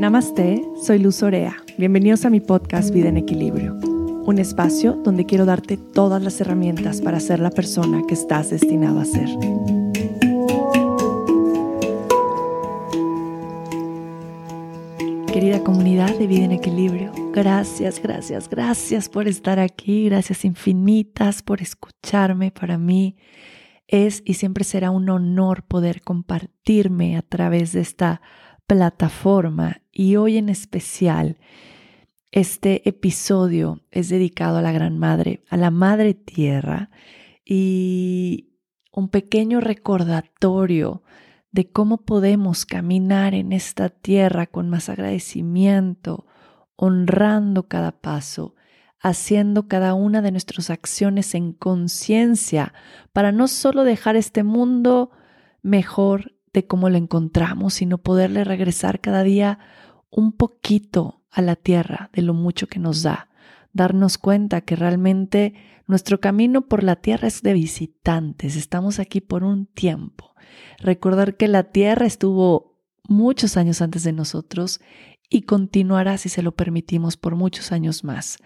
Namaste, soy Luz Orea. Bienvenidos a mi podcast Vida en Equilibrio, un espacio donde quiero darte todas las herramientas para ser la persona que estás destinado a ser. Querida comunidad de Vida en Equilibrio, gracias, gracias, gracias por estar aquí, gracias infinitas por escucharme. Para mí es y siempre será un honor poder compartirme a través de esta plataforma y hoy en especial este episodio es dedicado a la Gran Madre, a la Madre Tierra y un pequeño recordatorio de cómo podemos caminar en esta tierra con más agradecimiento, honrando cada paso, haciendo cada una de nuestras acciones en conciencia para no solo dejar este mundo mejor de cómo lo encontramos, sino poderle regresar cada día un poquito a la tierra de lo mucho que nos da, darnos cuenta que realmente nuestro camino por la tierra es de visitantes, estamos aquí por un tiempo. Recordar que la tierra estuvo muchos años antes de nosotros y continuará, si se lo permitimos, por muchos años más.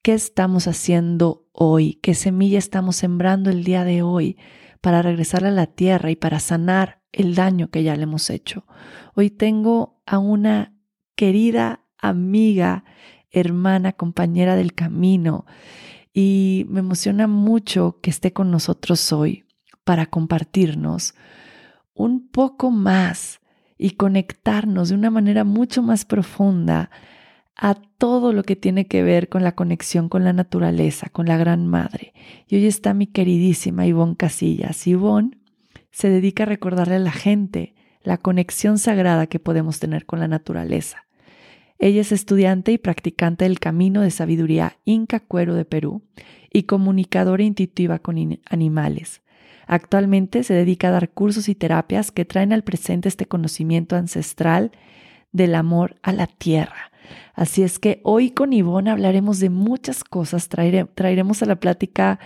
¿Qué estamos haciendo hoy? ¿Qué semilla estamos sembrando el día de hoy para regresar a la tierra y para sanar el daño que ya le hemos hecho? Hoy tengo a una querida amiga, hermana, compañera del camino y me emociona mucho que esté con nosotros hoy para compartirnos un poco más y conectarnos de una manera mucho más profunda a todo lo que tiene que ver con la conexión con la naturaleza, con la Gran Madre. Y hoy está mi queridísima Ivonne Casillas. Ivonne se dedica a recordarle a la gente la conexión sagrada que podemos tener con la naturaleza. Ella es estudiante y practicante del Camino de Sabiduría Inca Cuero de Perú y comunicadora intuitiva con animales. Actualmente se dedica a dar cursos y terapias que traen al presente este conocimiento ancestral del amor a la tierra. Así es que hoy con Ivonne hablaremos de muchas cosas, traeremos a la plática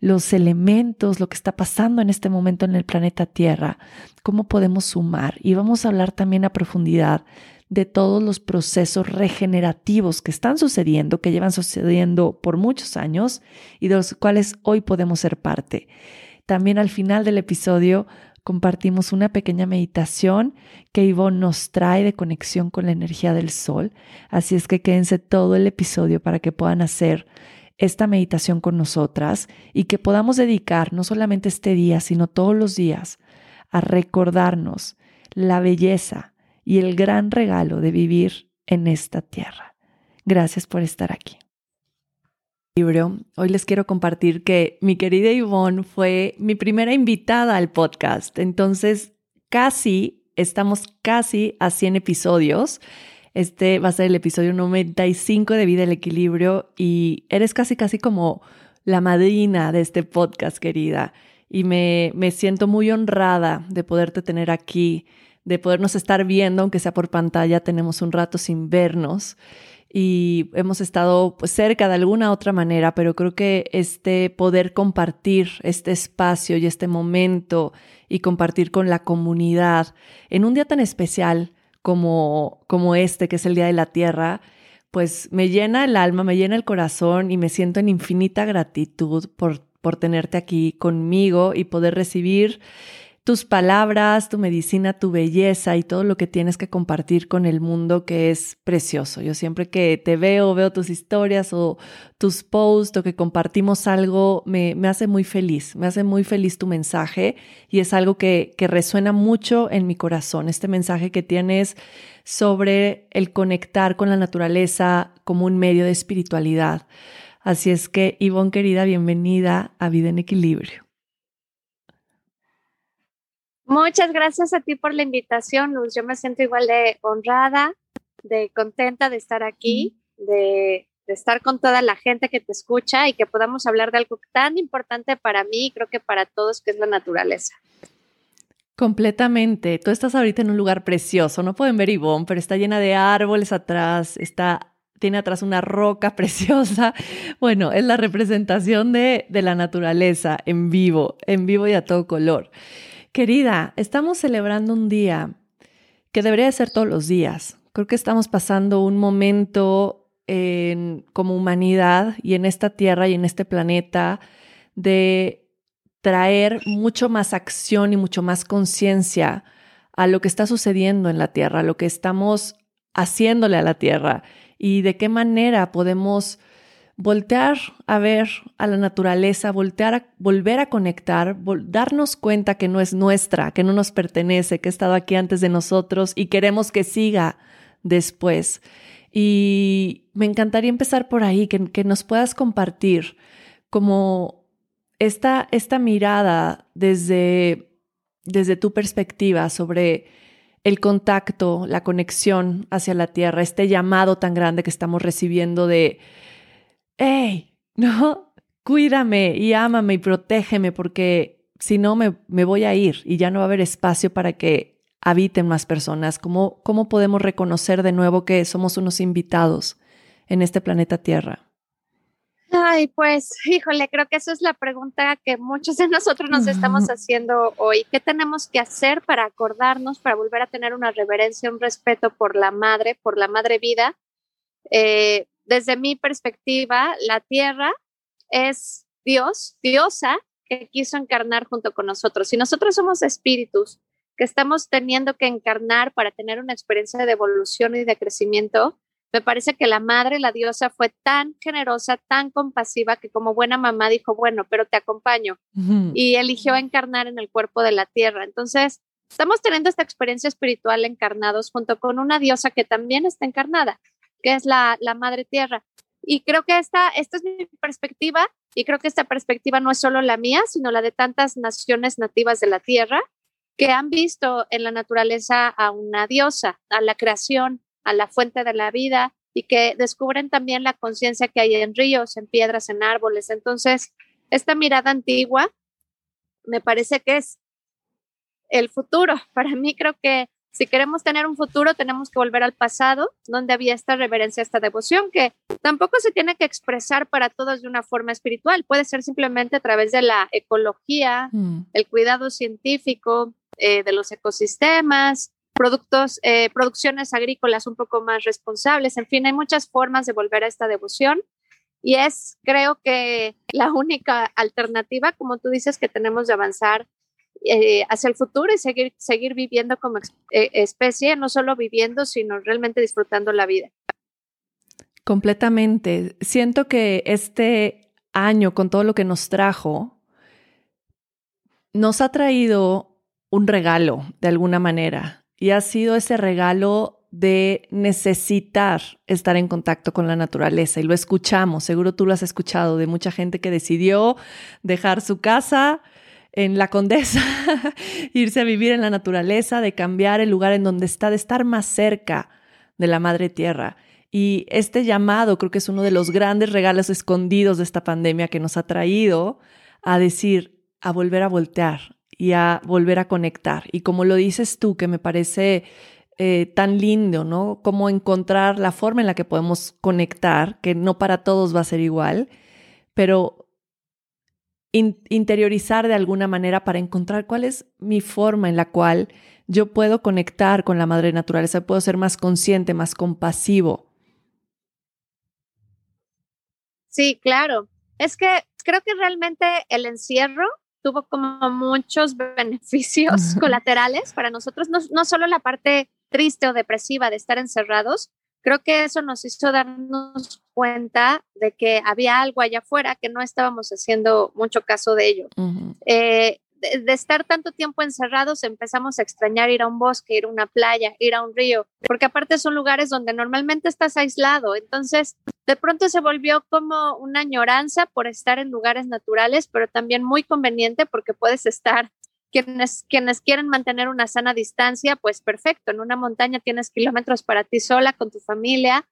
los elementos, lo que está pasando en este momento en el planeta Tierra, cómo podemos sumar y vamos a hablar también a profundidad de todos los procesos regenerativos que están sucediendo, que llevan sucediendo por muchos años y de los cuales hoy podemos ser parte. También al final del episodio compartimos una pequeña meditación que Ivonne nos trae de conexión con la energía del sol. Así es que quédense todo el episodio para que puedan hacer esta meditación con nosotras y que podamos dedicar no solamente este día, sino todos los días a recordarnos la belleza y el gran regalo de vivir en esta tierra. Gracias por estar aquí Hoy les quiero compartir que mi querida Yvonne fue mi primera invitada al podcast. Entonces, casi, estamos casi a 100 episodios. Este va a ser el episodio 95 de Vida el Equilibrio y eres casi, casi como la madrina de este podcast, querida. Y me, me siento muy honrada de poderte tener aquí, de podernos estar viendo, aunque sea por pantalla, tenemos un rato sin vernos y hemos estado pues, cerca de alguna otra manera, pero creo que este poder compartir este espacio y este momento y compartir con la comunidad en un día tan especial como, como este, que es el Día de la Tierra, pues me llena el alma, me llena el corazón y me siento en infinita gratitud por, por tenerte aquí conmigo y poder recibir tus palabras, tu medicina, tu belleza y todo lo que tienes que compartir con el mundo que es precioso. Yo siempre que te veo, veo tus historias o tus posts o que compartimos algo, me, me hace muy feliz, me hace muy feliz tu mensaje y es algo que, que resuena mucho en mi corazón, este mensaje que tienes sobre el conectar con la naturaleza como un medio de espiritualidad. Así es que, Ivonne querida, bienvenida a Vida en Equilibrio. Muchas gracias a ti por la invitación, Luz. Yo me siento igual de honrada, de contenta de estar aquí, de, estar con toda la gente que te escucha y que podamos hablar de algo tan importante para mí y creo que para todos, que es la naturaleza. Completamente. Tú estás ahorita en un lugar precioso. No pueden ver Ivonne, pero está llena de árboles atrás, está tiene atrás una roca preciosa. Bueno, es la representación de, de la naturaleza en vivo, en vivo y a todo color. Querida, estamos celebrando un día que debería ser todos los días, Creo que estamos pasando un momento en, como humanidad y en esta tierra y en este planeta de traer mucho más acción y mucho más conciencia a lo que está sucediendo en la tierra, a lo que estamos haciéndole a la tierra y de qué manera podemos voltear a ver a la naturaleza, voltear a, volver a conectar, darnos cuenta que no es nuestra, que no nos pertenece, que ha estado aquí antes de nosotros y queremos que siga después. Y me encantaría empezar por ahí, que, que nos puedas compartir como esta, esta mirada desde, desde tu perspectiva sobre el contacto, la conexión hacia la tierra, este llamado tan grande que estamos recibiendo de hey, no, cuídame y ámame y protégeme porque si no me, me, voy a ir y ya no va a haber espacio para que habiten más personas. ¿Cómo, ¿Cómo podemos reconocer de nuevo que somos unos invitados en este planeta Tierra? Ay, pues, híjole, creo que esa es la pregunta que muchos de nosotros nos estamos haciendo hoy. ¿Qué tenemos que hacer para acordarnos, para volver a tener una reverencia, un respeto por la madre, por la madre vida? Eh, desde mi perspectiva, la tierra es Dios, diosa, que quiso encarnar junto con nosotros. Si nosotros somos espíritus que estamos teniendo que encarnar para tener una experiencia de evolución y de crecimiento, me parece que la madre, la diosa, fue tan generosa, tan compasiva, que como buena mamá dijo, bueno, pero te acompaño. Y eligió encarnar en el cuerpo de la tierra. Entonces, estamos teniendo esta experiencia espiritual encarnados junto con una diosa que también está encarnada que es la, madre tierra. Y creo que esta, esta es mi perspectiva y creo que esta perspectiva no es solo la mía, sino la de tantas naciones nativas de la tierra que han visto en la naturaleza a una diosa, a la creación, a la fuente de la vida y que descubren también la conciencia que hay en ríos, en piedras, en árboles. Entonces, esta mirada antigua me parece que es el futuro. Para mí creo que si queremos tener un futuro, tenemos que volver al pasado, donde había esta reverencia, esta devoción, que tampoco se tiene que expresar para todos de una forma espiritual, puede ser simplemente a través de la ecología, mm. el cuidado científico eh, de los ecosistemas, productos, eh, producciones agrícolas un poco más responsables, en fin, hay muchas formas de volver a esta devoción. Y es, creo que, la única alternativa, como tú dices, que tenemos de avanzar eh, hacia el futuro y seguir, seguir viviendo como eh, especie, no solo viviendo, sino realmente disfrutando la vida. Completamente. Siento que este año, con todo lo que nos trajo, nos ha traído un regalo de alguna manera y ha sido ese regalo de necesitar estar en contacto con la naturaleza y lo escuchamos, seguro tú lo has escuchado de mucha gente que decidió dejar su casa, en la condesa, irse a vivir en la naturaleza, de cambiar el lugar en donde está, de estar más cerca de la madre tierra. Y este llamado creo que es uno de los grandes regalos escondidos de esta pandemia que nos ha traído a decir, a volver a voltear y a volver a conectar. Y como lo dices tú, que me parece eh, tan lindo, ¿no? Cómo encontrar la forma en la que podemos conectar, que no para todos va a ser igual, pero interiorizar de alguna manera para encontrar cuál es mi forma en la cual yo puedo conectar con la madre naturaleza, puedo ser más consciente, más compasivo. Sí, claro. Es que creo que realmente el encierro tuvo como muchos beneficios colaterales para nosotros, no, no solo la parte triste o depresiva de estar encerrados, creo que eso nos hizo darnos cuenta de que había algo allá afuera que no estábamos haciendo mucho caso de ello. Eh, de, estar tanto tiempo encerrados, empezamos a extrañar ir a un bosque, ir a una playa, ir a un río, porque aparte son lugares donde normalmente estás aislado. Entonces, de pronto se volvió como una añoranza por estar en lugares naturales, pero también muy conveniente porque puedes estar quienes, quienes quieren mantener una sana distancia, pues perfecto, en una montaña tienes kilómetros para ti sola, con tu familia,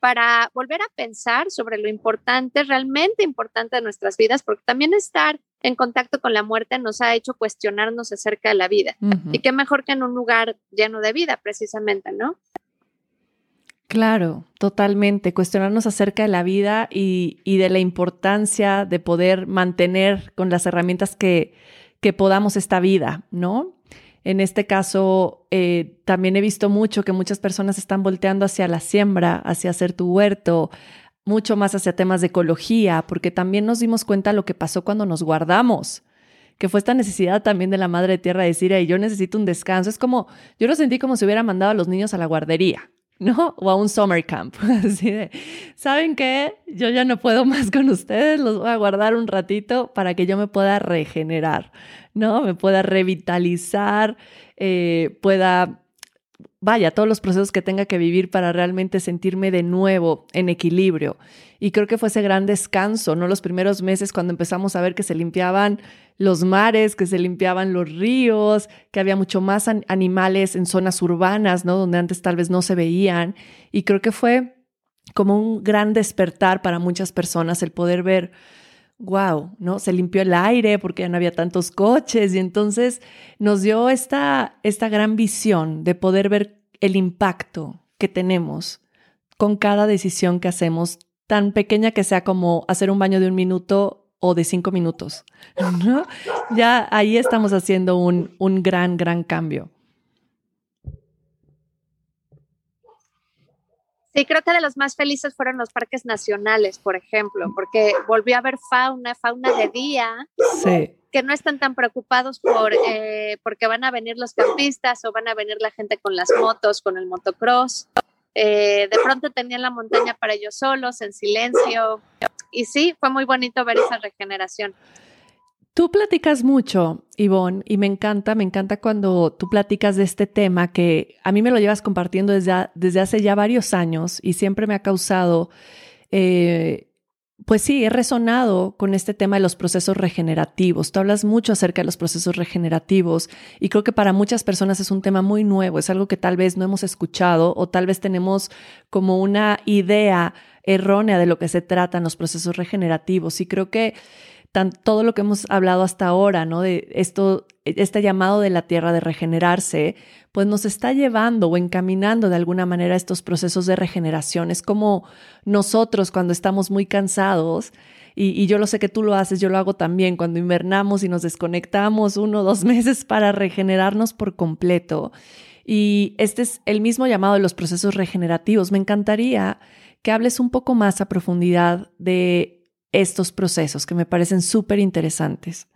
para volver a pensar sobre lo importante, realmente importante de nuestras vidas, porque también estar en contacto con la muerte nos ha hecho cuestionarnos acerca de la vida. Y qué mejor que en un lugar lleno de vida, precisamente, ¿no? Claro, totalmente. Cuestionarnos acerca de la vida y, y de la importancia de poder mantener con las herramientas que, que podamos esta vida, ¿no? En este caso, eh, también he visto mucho que muchas personas están volteando hacia la siembra, hacia hacer tu huerto, mucho más hacia temas de ecología, porque también nos dimos cuenta lo que pasó cuando nos guardamos que fue esta necesidad también de la madre tierra de decir, yo necesito un descanso. Es como, yo lo sentí como si hubiera mandado a los niños a la guardería. ¿No? O a un summer camp. Así de, ¿saben qué? Yo ya no puedo más con ustedes, los voy a guardar un ratito para que yo me pueda regenerar, ¿no? Me pueda revitalizar, eh, pueda vaya, todos los procesos que tenga que vivir para realmente sentirme de nuevo en equilibrio. Y creo que fue ese gran descanso, ¿no? Los primeros meses cuando empezamos a ver que se limpiaban los mares, que se limpiaban los ríos, que había mucho más animales en zonas urbanas, ¿no? Donde antes tal vez no se veían. Y creo que fue como un gran despertar para muchas personas el poder ver wow, ¿no? Se limpió el aire porque ya no había tantos coches y entonces nos dio esta, esta gran visión de poder ver el impacto que tenemos con cada decisión que hacemos, tan pequeña que sea como hacer un baño de un minuto o de cinco minutos, ¿no? Ya ahí estamos haciendo un, un gran, gran cambio. Sí, creo que de los más felices fueron los parques nacionales, por ejemplo, porque volvió a haber fauna, fauna de día, que no están tan preocupados por eh, porque van a venir los campistas o van a venir la gente con las motos, con el motocross. Eh, de pronto tenían la montaña para ellos solos, en silencio. Y sí, fue muy bonito ver esa regeneración. Tú platicas mucho, Ivonne, y me encanta, me encanta cuando tú platicas de este tema que a mí me lo llevas compartiendo desde, desde hace ya varios años y siempre me ha causado, eh, pues sí, he resonado con este tema de los procesos regenerativos. Tú hablas mucho acerca de los procesos regenerativos y creo que para muchas personas es un tema muy nuevo, es algo que tal vez no hemos escuchado o tal vez tenemos como una idea errónea de lo que se tratan los procesos regenerativos y creo que todo lo que hemos hablado hasta ahora, ¿no? De esto, este llamado de la tierra de regenerarse, pues nos está llevando o encaminando de alguna manera estos procesos de regeneración. Es como nosotros cuando estamos muy cansados, y, yo lo sé que tú lo haces, yo lo hago también, cuando invernamos y nos desconectamos uno o dos meses para regenerarnos por completo. Y este es el mismo llamado de los procesos regenerativos. Me encantaría que hables un poco más a profundidad de estos procesos que me parecen súper interesantes?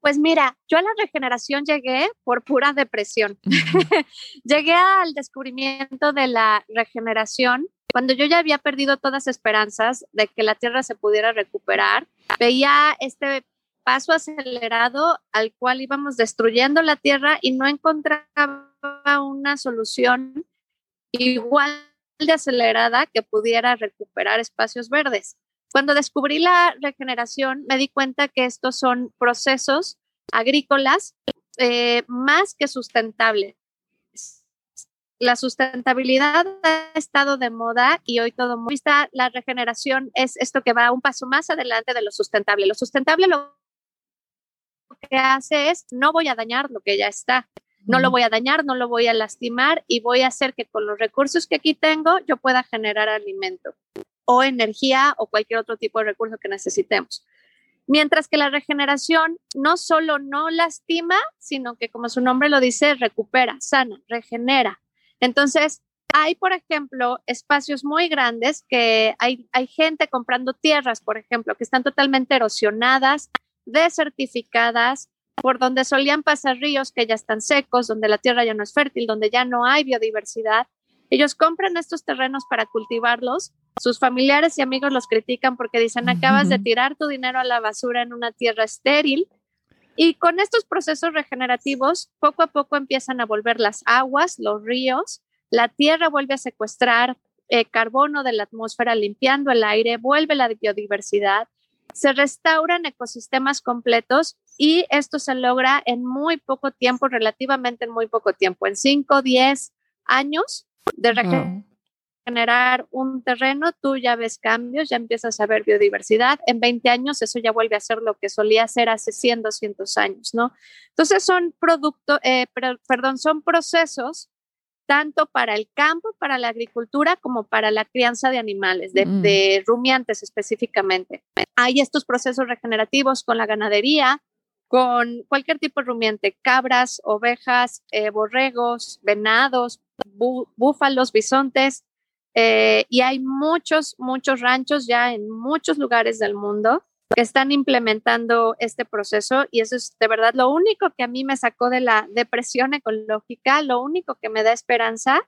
Pues mira, yo a la regeneración llegué por pura depresión. llegué al descubrimiento de la regeneración cuando yo ya había perdido todas esperanzas de que la Tierra se pudiera recuperar. Veía este paso acelerado al cual íbamos destruyendo la Tierra y no encontraba una solución igual de acelerada que pudiera recuperar espacios verdes. Cuando descubrí la regeneración, me di cuenta que estos son procesos agrícolas eh, más que sustentables. La sustentabilidad ha estado de moda y hoy todo mundo está. La regeneración es esto que va un paso más adelante de lo sustentable. Lo sustentable lo que hace es no voy a dañar lo que ya está no lo voy a dañar, no lo voy a lastimar y voy a hacer que con los recursos que aquí tengo yo pueda generar alimento o energía o cualquier otro tipo de recurso que necesitemos. Mientras que la regeneración no solo no lastima, sino que como su nombre lo dice, recupera, sana, regenera. Entonces, hay, por ejemplo, espacios muy grandes que hay, hay gente comprando tierras, por ejemplo, que están totalmente erosionadas, desertificadas, por donde solían pasar ríos que ya están secos, donde la tierra ya no es fértil, donde ya no hay biodiversidad. Ellos compran estos terrenos para cultivarlos. Sus familiares y amigos los critican porque dicen, acabas de tirar tu dinero a la basura en una tierra estéril. Y con estos procesos regenerativos, poco a poco empiezan a volver las aguas, los ríos, la tierra vuelve a secuestrar eh, carbono de la atmósfera, limpiando el aire, vuelve la biodiversidad, se restauran ecosistemas completos y esto se logra en muy poco tiempo, relativamente en muy poco tiempo, en 5, 10 años de regenerar un terreno, tú ya ves cambios, ya empiezas a ver biodiversidad. En 20 años eso ya vuelve a ser lo que solía ser hace 100, 200 años, ¿no? Entonces son productos, eh, perdón, son procesos tanto para el campo, para la agricultura, como para la crianza de animales, de, mm. de rumiantes específicamente. Hay estos procesos regenerativos con la ganadería, con cualquier tipo de rumiante, cabras, ovejas, eh, borregos, venados, búfalos, bisontes, eh, y hay muchos, muchos ranchos ya en muchos lugares del mundo que están implementando este proceso y eso es de verdad lo único que a mí me sacó de la depresión ecológica, lo único que me da esperanza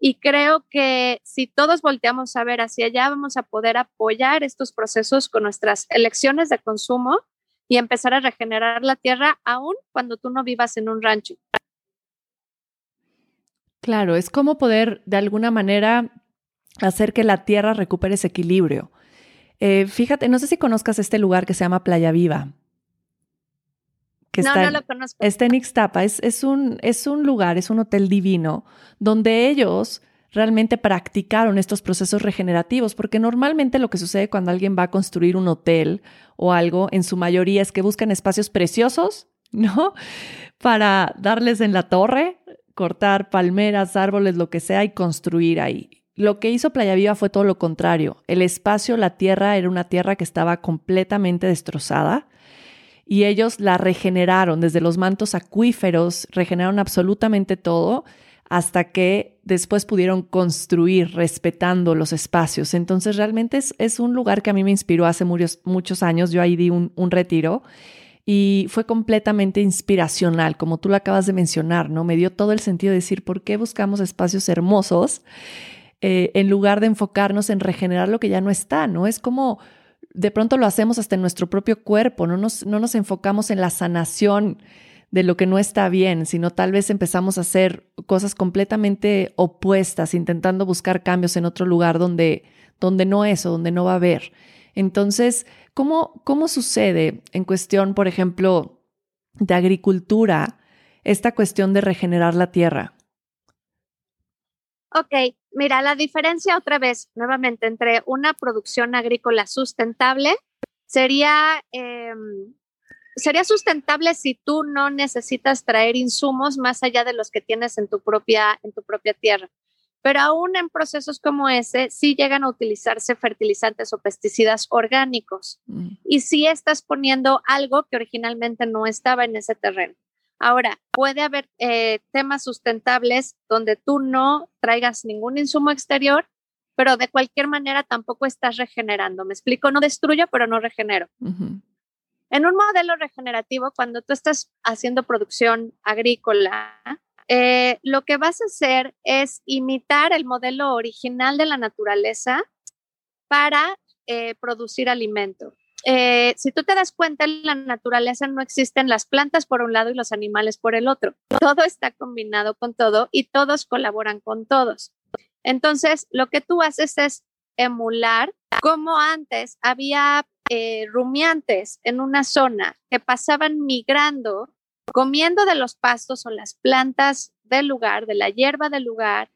y creo que si todos volteamos a ver hacia allá, vamos a poder apoyar estos procesos con nuestras elecciones de consumo y empezar a regenerar la tierra aún cuando tú no vivas en un rancho. Claro, es como poder de alguna manera hacer que la tierra recupere ese equilibrio. Eh, fíjate, no sé si conozcas este lugar que se llama Playa Viva. Que no, no lo conozco. Está en Ixtapa. Es, es, un, es un lugar, es un hotel divino, donde ellos realmente practicaron estos procesos regenerativos, porque normalmente lo que sucede cuando alguien va a construir un hotel o algo, en su mayoría es que buscan espacios preciosos, ¿no? Para darles en la torre, cortar palmeras, árboles, lo que sea y construir ahí. Lo que hizo Playa Viva fue todo lo contrario. El espacio, la tierra, era una tierra que estaba completamente destrozada y ellos la regeneraron desde los mantos acuíferos, regeneraron absolutamente todo hasta que después pudieron construir respetando los espacios. Entonces realmente es, un lugar que a mí me inspiró hace muchos, años. Yo ahí di un, un retiro y fue completamente inspiracional, como tú lo acabas de mencionar, ¿no? Me dio todo el sentido de decir, ¿por qué buscamos espacios hermosos eh, en lugar de enfocarnos en regenerar lo que ya no está, ¿no? Es como de pronto lo hacemos hasta en nuestro propio cuerpo, no nos, no nos enfocamos en la sanación de lo que no está bien, sino tal vez empezamos a hacer cosas completamente opuestas, intentando buscar cambios en otro lugar donde, donde no es o donde no va a haber. Entonces, ¿cómo, ¿cómo sucede en cuestión, por ejemplo, de agricultura, esta cuestión de regenerar la tierra? Ok, mira, la diferencia otra vez, nuevamente, entre una producción agrícola sustentable sería, em, sería sustentable si tú no necesitas traer insumos más allá de los que tienes en tu propia, en tu propia tierra. Pero aún en procesos como ese, sí llegan a utilizarse fertilizantes o pesticidas orgánicos. Mm. Y sí estás poniendo algo que originalmente no estaba en ese terreno. Ahora, puede haber eh, temas sustentables donde tú no traigas ningún insumo exterior, pero de cualquier manera tampoco estás regenerando. Me explico, no destruyo, pero no regenero. En un modelo regenerativo, cuando tú estás haciendo producción agrícola, eh, lo que vas a hacer es imitar el modelo original de la naturaleza para eh, producir alimento. Eh, si tú te das cuenta, en la naturaleza no existen las plantas por un lado y los animales por el otro. Todo está combinado con todo y todos colaboran con todos. Entonces, lo que tú haces es emular como antes había eh, rumiantes en una zona que pasaban migrando, comiendo de los pastos o las plantas del lugar, de la hierba del lugar,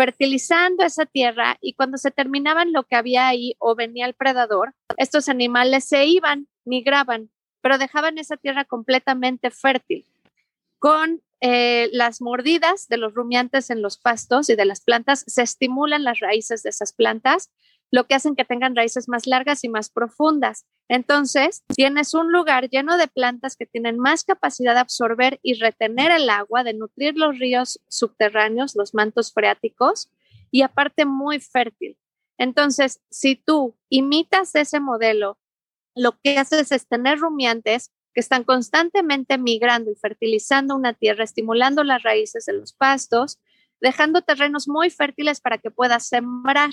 fertilizando esa tierra y cuando se terminaban lo que había ahí o venía el predador, estos animales se iban, migraban, pero dejaban esa tierra completamente fértil. Con eh, las mordidas de los rumiantes en los pastos y de las plantas, se estimulan las raíces de esas plantas lo que hacen que tengan raíces más largas y más profundas. Entonces, tienes un lugar lleno de plantas que tienen más capacidad de absorber y retener el agua, de nutrir los ríos subterráneos, los mantos freáticos, y aparte muy fértil. Entonces, si tú imitas ese modelo, lo que haces es tener rumiantes que están constantemente migrando y fertilizando una tierra, estimulando las raíces de los pastos, dejando terrenos muy fértiles para que puedas sembrar.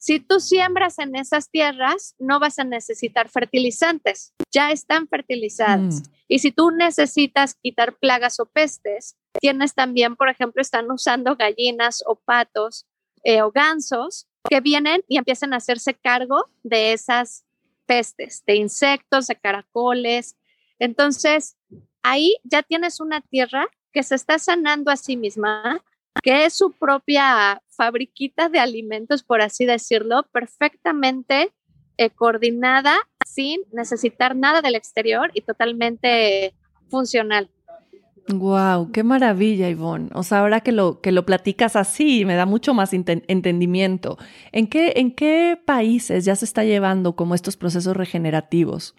Si tú siembras en esas tierras, no vas a necesitar fertilizantes, ya están fertilizadas. Mm. Y si tú necesitas quitar plagas o pestes, tienes también, por ejemplo, están usando gallinas o patos eh, o gansos que vienen y empiezan a hacerse cargo de esas pestes, de insectos, de caracoles. Entonces, ahí ya tienes una tierra que se está sanando a sí misma que es su propia fabriquita de alimentos, por así decirlo, perfectamente eh, coordinada, sin necesitar nada del exterior y totalmente funcional. Wow, qué maravilla, Ivonne. O sea, ahora que lo, que lo platicas así, me da mucho más entendimiento. ¿En qué, ¿En qué países ya se está llevando como estos procesos regenerativos?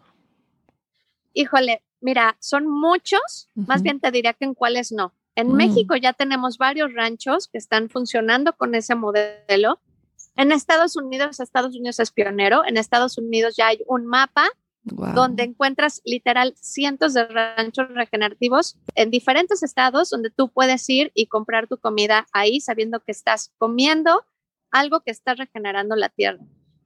Híjole, mira, son muchos, más bien te diría que en cuáles no. En mm. México ya tenemos varios ranchos que están funcionando con ese modelo. En Estados Unidos, Estados Unidos es pionero. En Estados Unidos ya hay un mapa donde encuentras literal cientos de ranchos regenerativos en diferentes estados donde tú puedes ir y comprar tu comida ahí sabiendo que estás comiendo algo que está regenerando la tierra.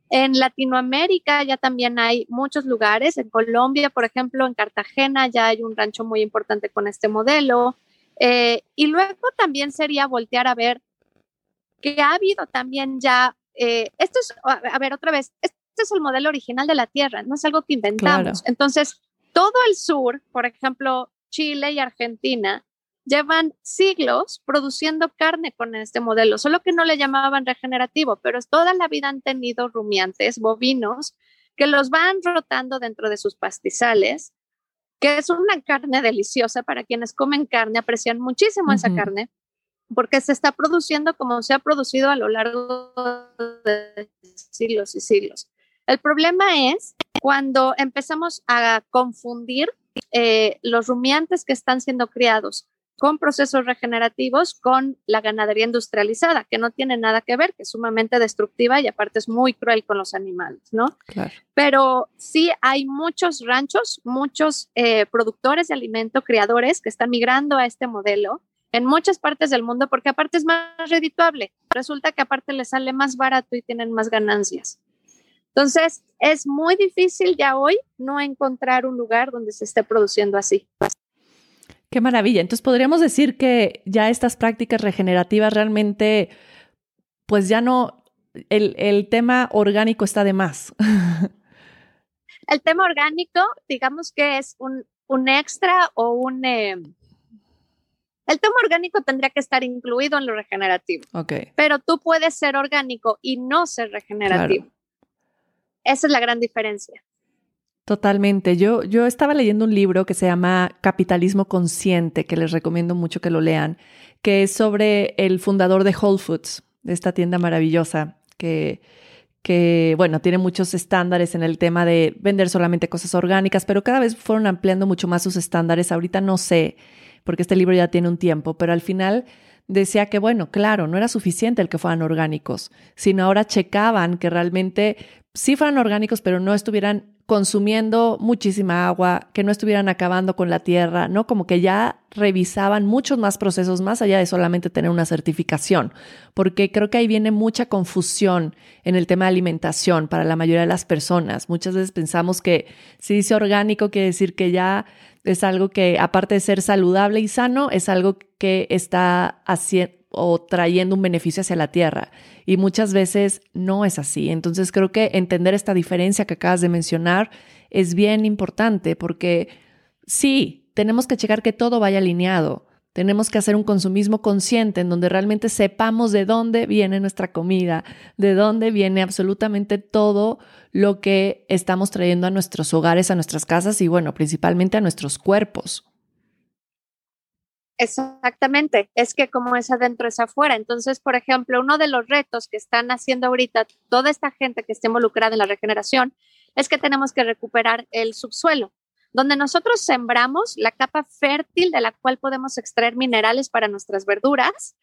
En Latinoamérica ya también hay muchos lugares. En Colombia, por ejemplo, en Cartagena ya hay un rancho muy importante con este modelo. Eh, y luego también sería voltear a ver que ha habido también ya, eh, esto es, a ver, otra vez, este es el modelo original de la Tierra, no es algo que inventamos. Entonces, todo el sur, por ejemplo, Chile y Argentina, llevan siglos produciendo carne con este modelo, solo que no le llamaban regenerativo, pero toda la vida han tenido rumiantes, bovinos, que los van rotando dentro de sus pastizales, que es una carne deliciosa para quienes comen carne, aprecian muchísimo esa carne, porque se está produciendo como se ha producido a lo largo de siglos y siglos. El problema es cuando empezamos a confundir eh, los rumiantes que están siendo criados con procesos regenerativos con la ganadería industrializada, que no tiene nada que ver, que es sumamente destructiva y aparte es muy cruel con los animales, ¿no? Claro. Pero sí hay muchos ranchos, muchos eh, productores de alimento, criadores que están migrando a este modelo en muchas partes del mundo porque aparte es más redituable. Resulta que aparte les sale más barato y tienen más ganancias. Entonces, es muy difícil ya hoy no encontrar un lugar donde se esté produciendo así. Qué maravilla. Entonces podríamos decir que ya estas prácticas regenerativas realmente, pues ya no, el, tema orgánico está de más. El tema orgánico, digamos que es un, extra o un... Eh, el tema orgánico tendría que estar incluido en lo regenerativo. Ok. Pero tú puedes ser orgánico y no ser regenerativo. Esa es la gran diferencia. Totalmente. Yo, yo estaba leyendo un libro que se llama Capitalismo Consciente, que les recomiendo mucho que lo lean, que es sobre el fundador de Whole Foods, de esta tienda maravillosa, que, que, bueno, tiene muchos estándares en el tema de vender solamente cosas orgánicas, pero cada vez fueron ampliando mucho más sus estándares. Ahorita no sé, porque este libro ya tiene un tiempo, pero al final decía que, bueno, claro, no era suficiente el que fueran orgánicos, sino ahora checaban que realmente sí fueran orgánicos, pero no estuvieran consumiendo muchísima agua, que no estuvieran acabando con la tierra, ¿no? Como que ya revisaban muchos más procesos más allá de solamente tener una certificación, porque creo que ahí viene mucha confusión en el tema de alimentación para la mayoría de las personas. Muchas veces pensamos que si dice orgánico quiere decir que ya es algo que aparte de ser saludable y sano, es algo que está haciendo o trayendo un beneficio hacia la tierra. Y muchas veces no es así. Entonces creo que entender esta diferencia que acabas de mencionar es bien importante porque sí, tenemos que checar que todo vaya alineado. Tenemos que hacer un consumismo consciente en donde realmente sepamos de dónde viene nuestra comida, de dónde viene absolutamente todo lo que estamos trayendo a nuestros hogares, a nuestras casas y bueno, principalmente a nuestros cuerpos. Exactamente, es que como es adentro es afuera. Entonces, por ejemplo, uno de los retos que están haciendo ahorita toda esta gente que está involucrada en la regeneración es que tenemos que recuperar el subsuelo, donde nosotros sembramos la capa fértil de la cual podemos extraer minerales para nuestras verduras.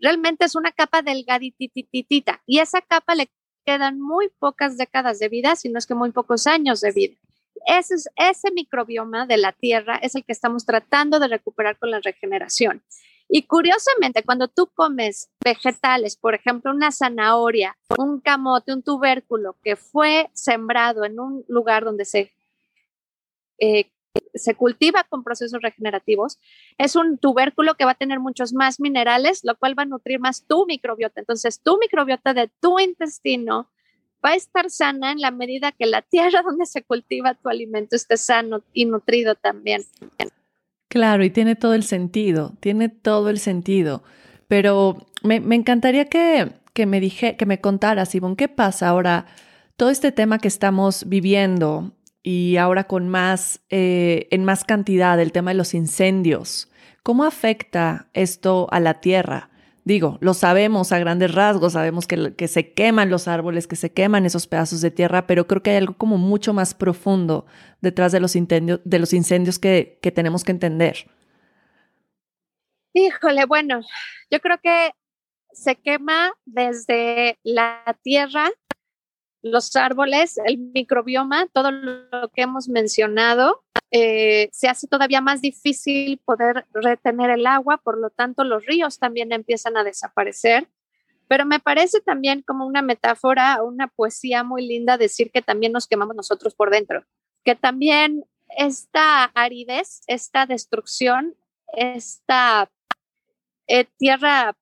Realmente es una capa delgaditititita y esa capa le quedan muy pocas décadas de vida, si no es que muy pocos años de vida. Ese, ese microbioma de la tierra es el que estamos tratando de recuperar con la regeneración. Y curiosamente, cuando tú comes vegetales, por ejemplo, una zanahoria, un camote, un tubérculo que fue sembrado en un lugar donde se, eh, se cultiva con procesos regenerativos, es un tubérculo que va a tener muchos más minerales, lo cual va a nutrir más tu microbiota. Entonces, tu microbiota de tu intestino va a estar sana en la medida que la tierra donde se cultiva tu alimento esté sano y nutrido también. Claro, y tiene todo el sentido, tiene todo el sentido. Pero me, encantaría que, que, me dije, que me contaras, Ivonne, ¿qué pasa ahora? Todo este tema que estamos viviendo y ahora con más, eh, en más cantidad, el tema de los incendios, ¿cómo afecta esto a la tierra? digo, lo sabemos a grandes rasgos, sabemos que, se queman los árboles, que se queman esos pedazos de tierra, pero creo que hay algo como mucho más profundo detrás de los incendios, de los incendios que, que tenemos que entender. Híjole, bueno, yo creo que se quema desde la tierra, los árboles, el microbioma, todo lo que hemos mencionado, eh, se hace todavía más difícil poder retener el agua, por lo tanto los ríos también empiezan a desaparecer. Pero me parece también como una metáfora, una poesía muy linda decir que también nos quemamos nosotros por dentro, que también esta aridez, esta destrucción, esta eh, tierra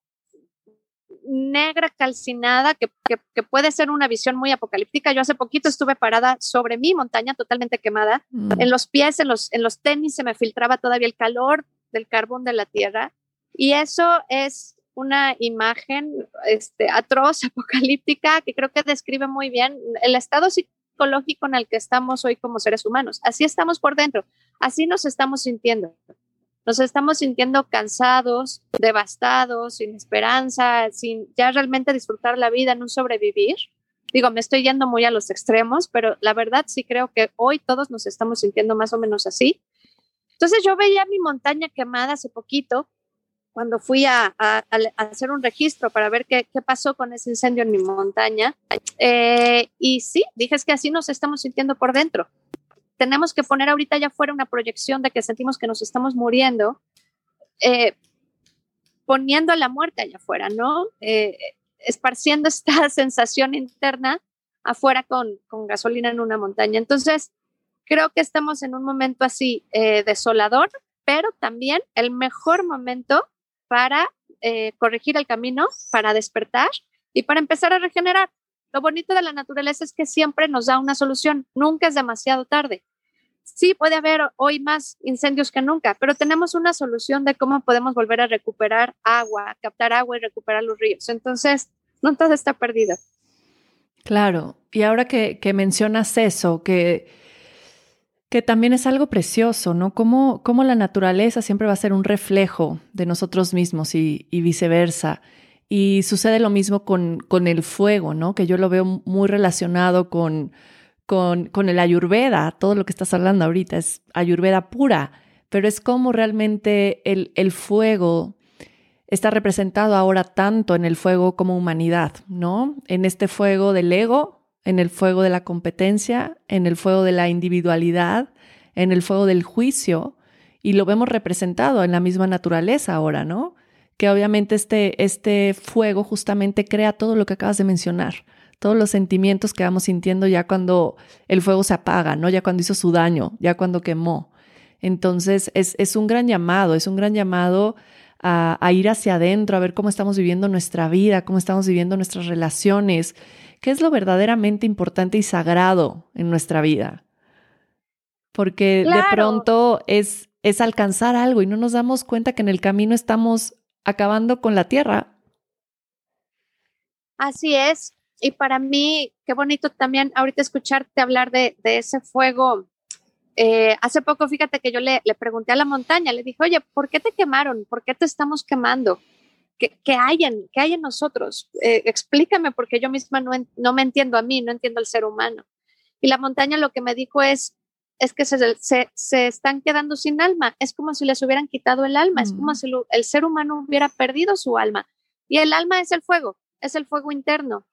negra calcinada que, puede ser una visión muy apocalíptica. Yo hace poquito estuve parada sobre mi montaña totalmente quemada. Mm. En los pies, en los, en los tenis se me filtraba todavía el calor del carbón de la tierra. Y eso es una imagen este, atroz, apocalíptica, que creo que describe muy bien el estado psicológico en el que estamos hoy como seres humanos. Así estamos por dentro, así nos estamos sintiendo nos estamos sintiendo cansados, devastados, sin esperanza, sin ya realmente disfrutar la vida, un sobrevivir. Digo, me estoy yendo muy a los extremos, pero la verdad sí creo que hoy todos nos estamos sintiendo más o menos así. Entonces yo veía mi montaña quemada hace poquito, cuando fui a, hacer un registro para ver qué, pasó con ese incendio en mi montaña. Eh, y sí, dije es que así nos estamos sintiendo por dentro tenemos que poner ahorita ya fuera una proyección de que sentimos que nos estamos muriendo, eh, poniendo la muerte allá afuera, ¿no? Eh, esparciendo esta sensación interna afuera con, gasolina en una montaña. Entonces, creo que estamos en un momento así eh, desolador, pero también el mejor momento para corregir el camino, para despertar y para empezar a regenerar. Lo bonito de la naturaleza es que siempre nos da una solución, nunca es demasiado tarde. Sí, puede haber hoy más incendios que nunca, pero tenemos una solución de cómo podemos volver a recuperar agua, captar agua y recuperar los ríos. Entonces, no todo está perdido. Claro, y ahora que, mencionas eso, que, que también es algo precioso, ¿no? Cómo, la naturaleza siempre va a ser un reflejo de nosotros mismos y, y viceversa. Y sucede lo mismo con, con el fuego, ¿no? Que yo lo veo muy relacionado con, con, con el ayurveda. Todo lo que estás hablando ahorita es ayurveda pura, pero es como realmente el, el fuego está representado ahora tanto en el fuego como humanidad, ¿no? En este fuego del ego, en el fuego de la competencia, en el fuego de la individualidad, en el fuego del juicio, y lo vemos representado en la misma naturaleza ahora, ¿no? Que obviamente este, este fuego justamente crea todo lo que acabas de mencionar, todos los sentimientos que vamos sintiendo ya cuando el fuego se apaga, ¿no? Ya cuando hizo su daño, ya cuando quemó. Entonces es, es un gran llamado, es un gran llamado a, a, ir hacia adentro, a ver cómo estamos viviendo nuestra vida, cómo estamos viviendo nuestras relaciones, qué es lo verdaderamente importante y sagrado en nuestra vida. Porque de pronto es, es alcanzar algo y no nos damos cuenta que en el camino estamos acabando con la tierra. Así es. Y para mí, qué bonito también ahorita escucharte hablar de, ese fuego. Eh, hace poco, fíjate que yo le, pregunté a la montaña, le dije, oye, ¿por qué te quemaron? ¿Por qué te estamos quemando? ¿Qué, hay, en, qué hay en nosotros? Eh, explícame, porque yo misma no, no me entiendo a mí, no entiendo al ser humano. Y la montaña lo que me dijo es, es que se, se, están quedando sin alma. Es como si les hubieran quitado el alma, es como mm. si el ser humano hubiera perdido su alma. Y el alma es el fuego, es el fuego interno.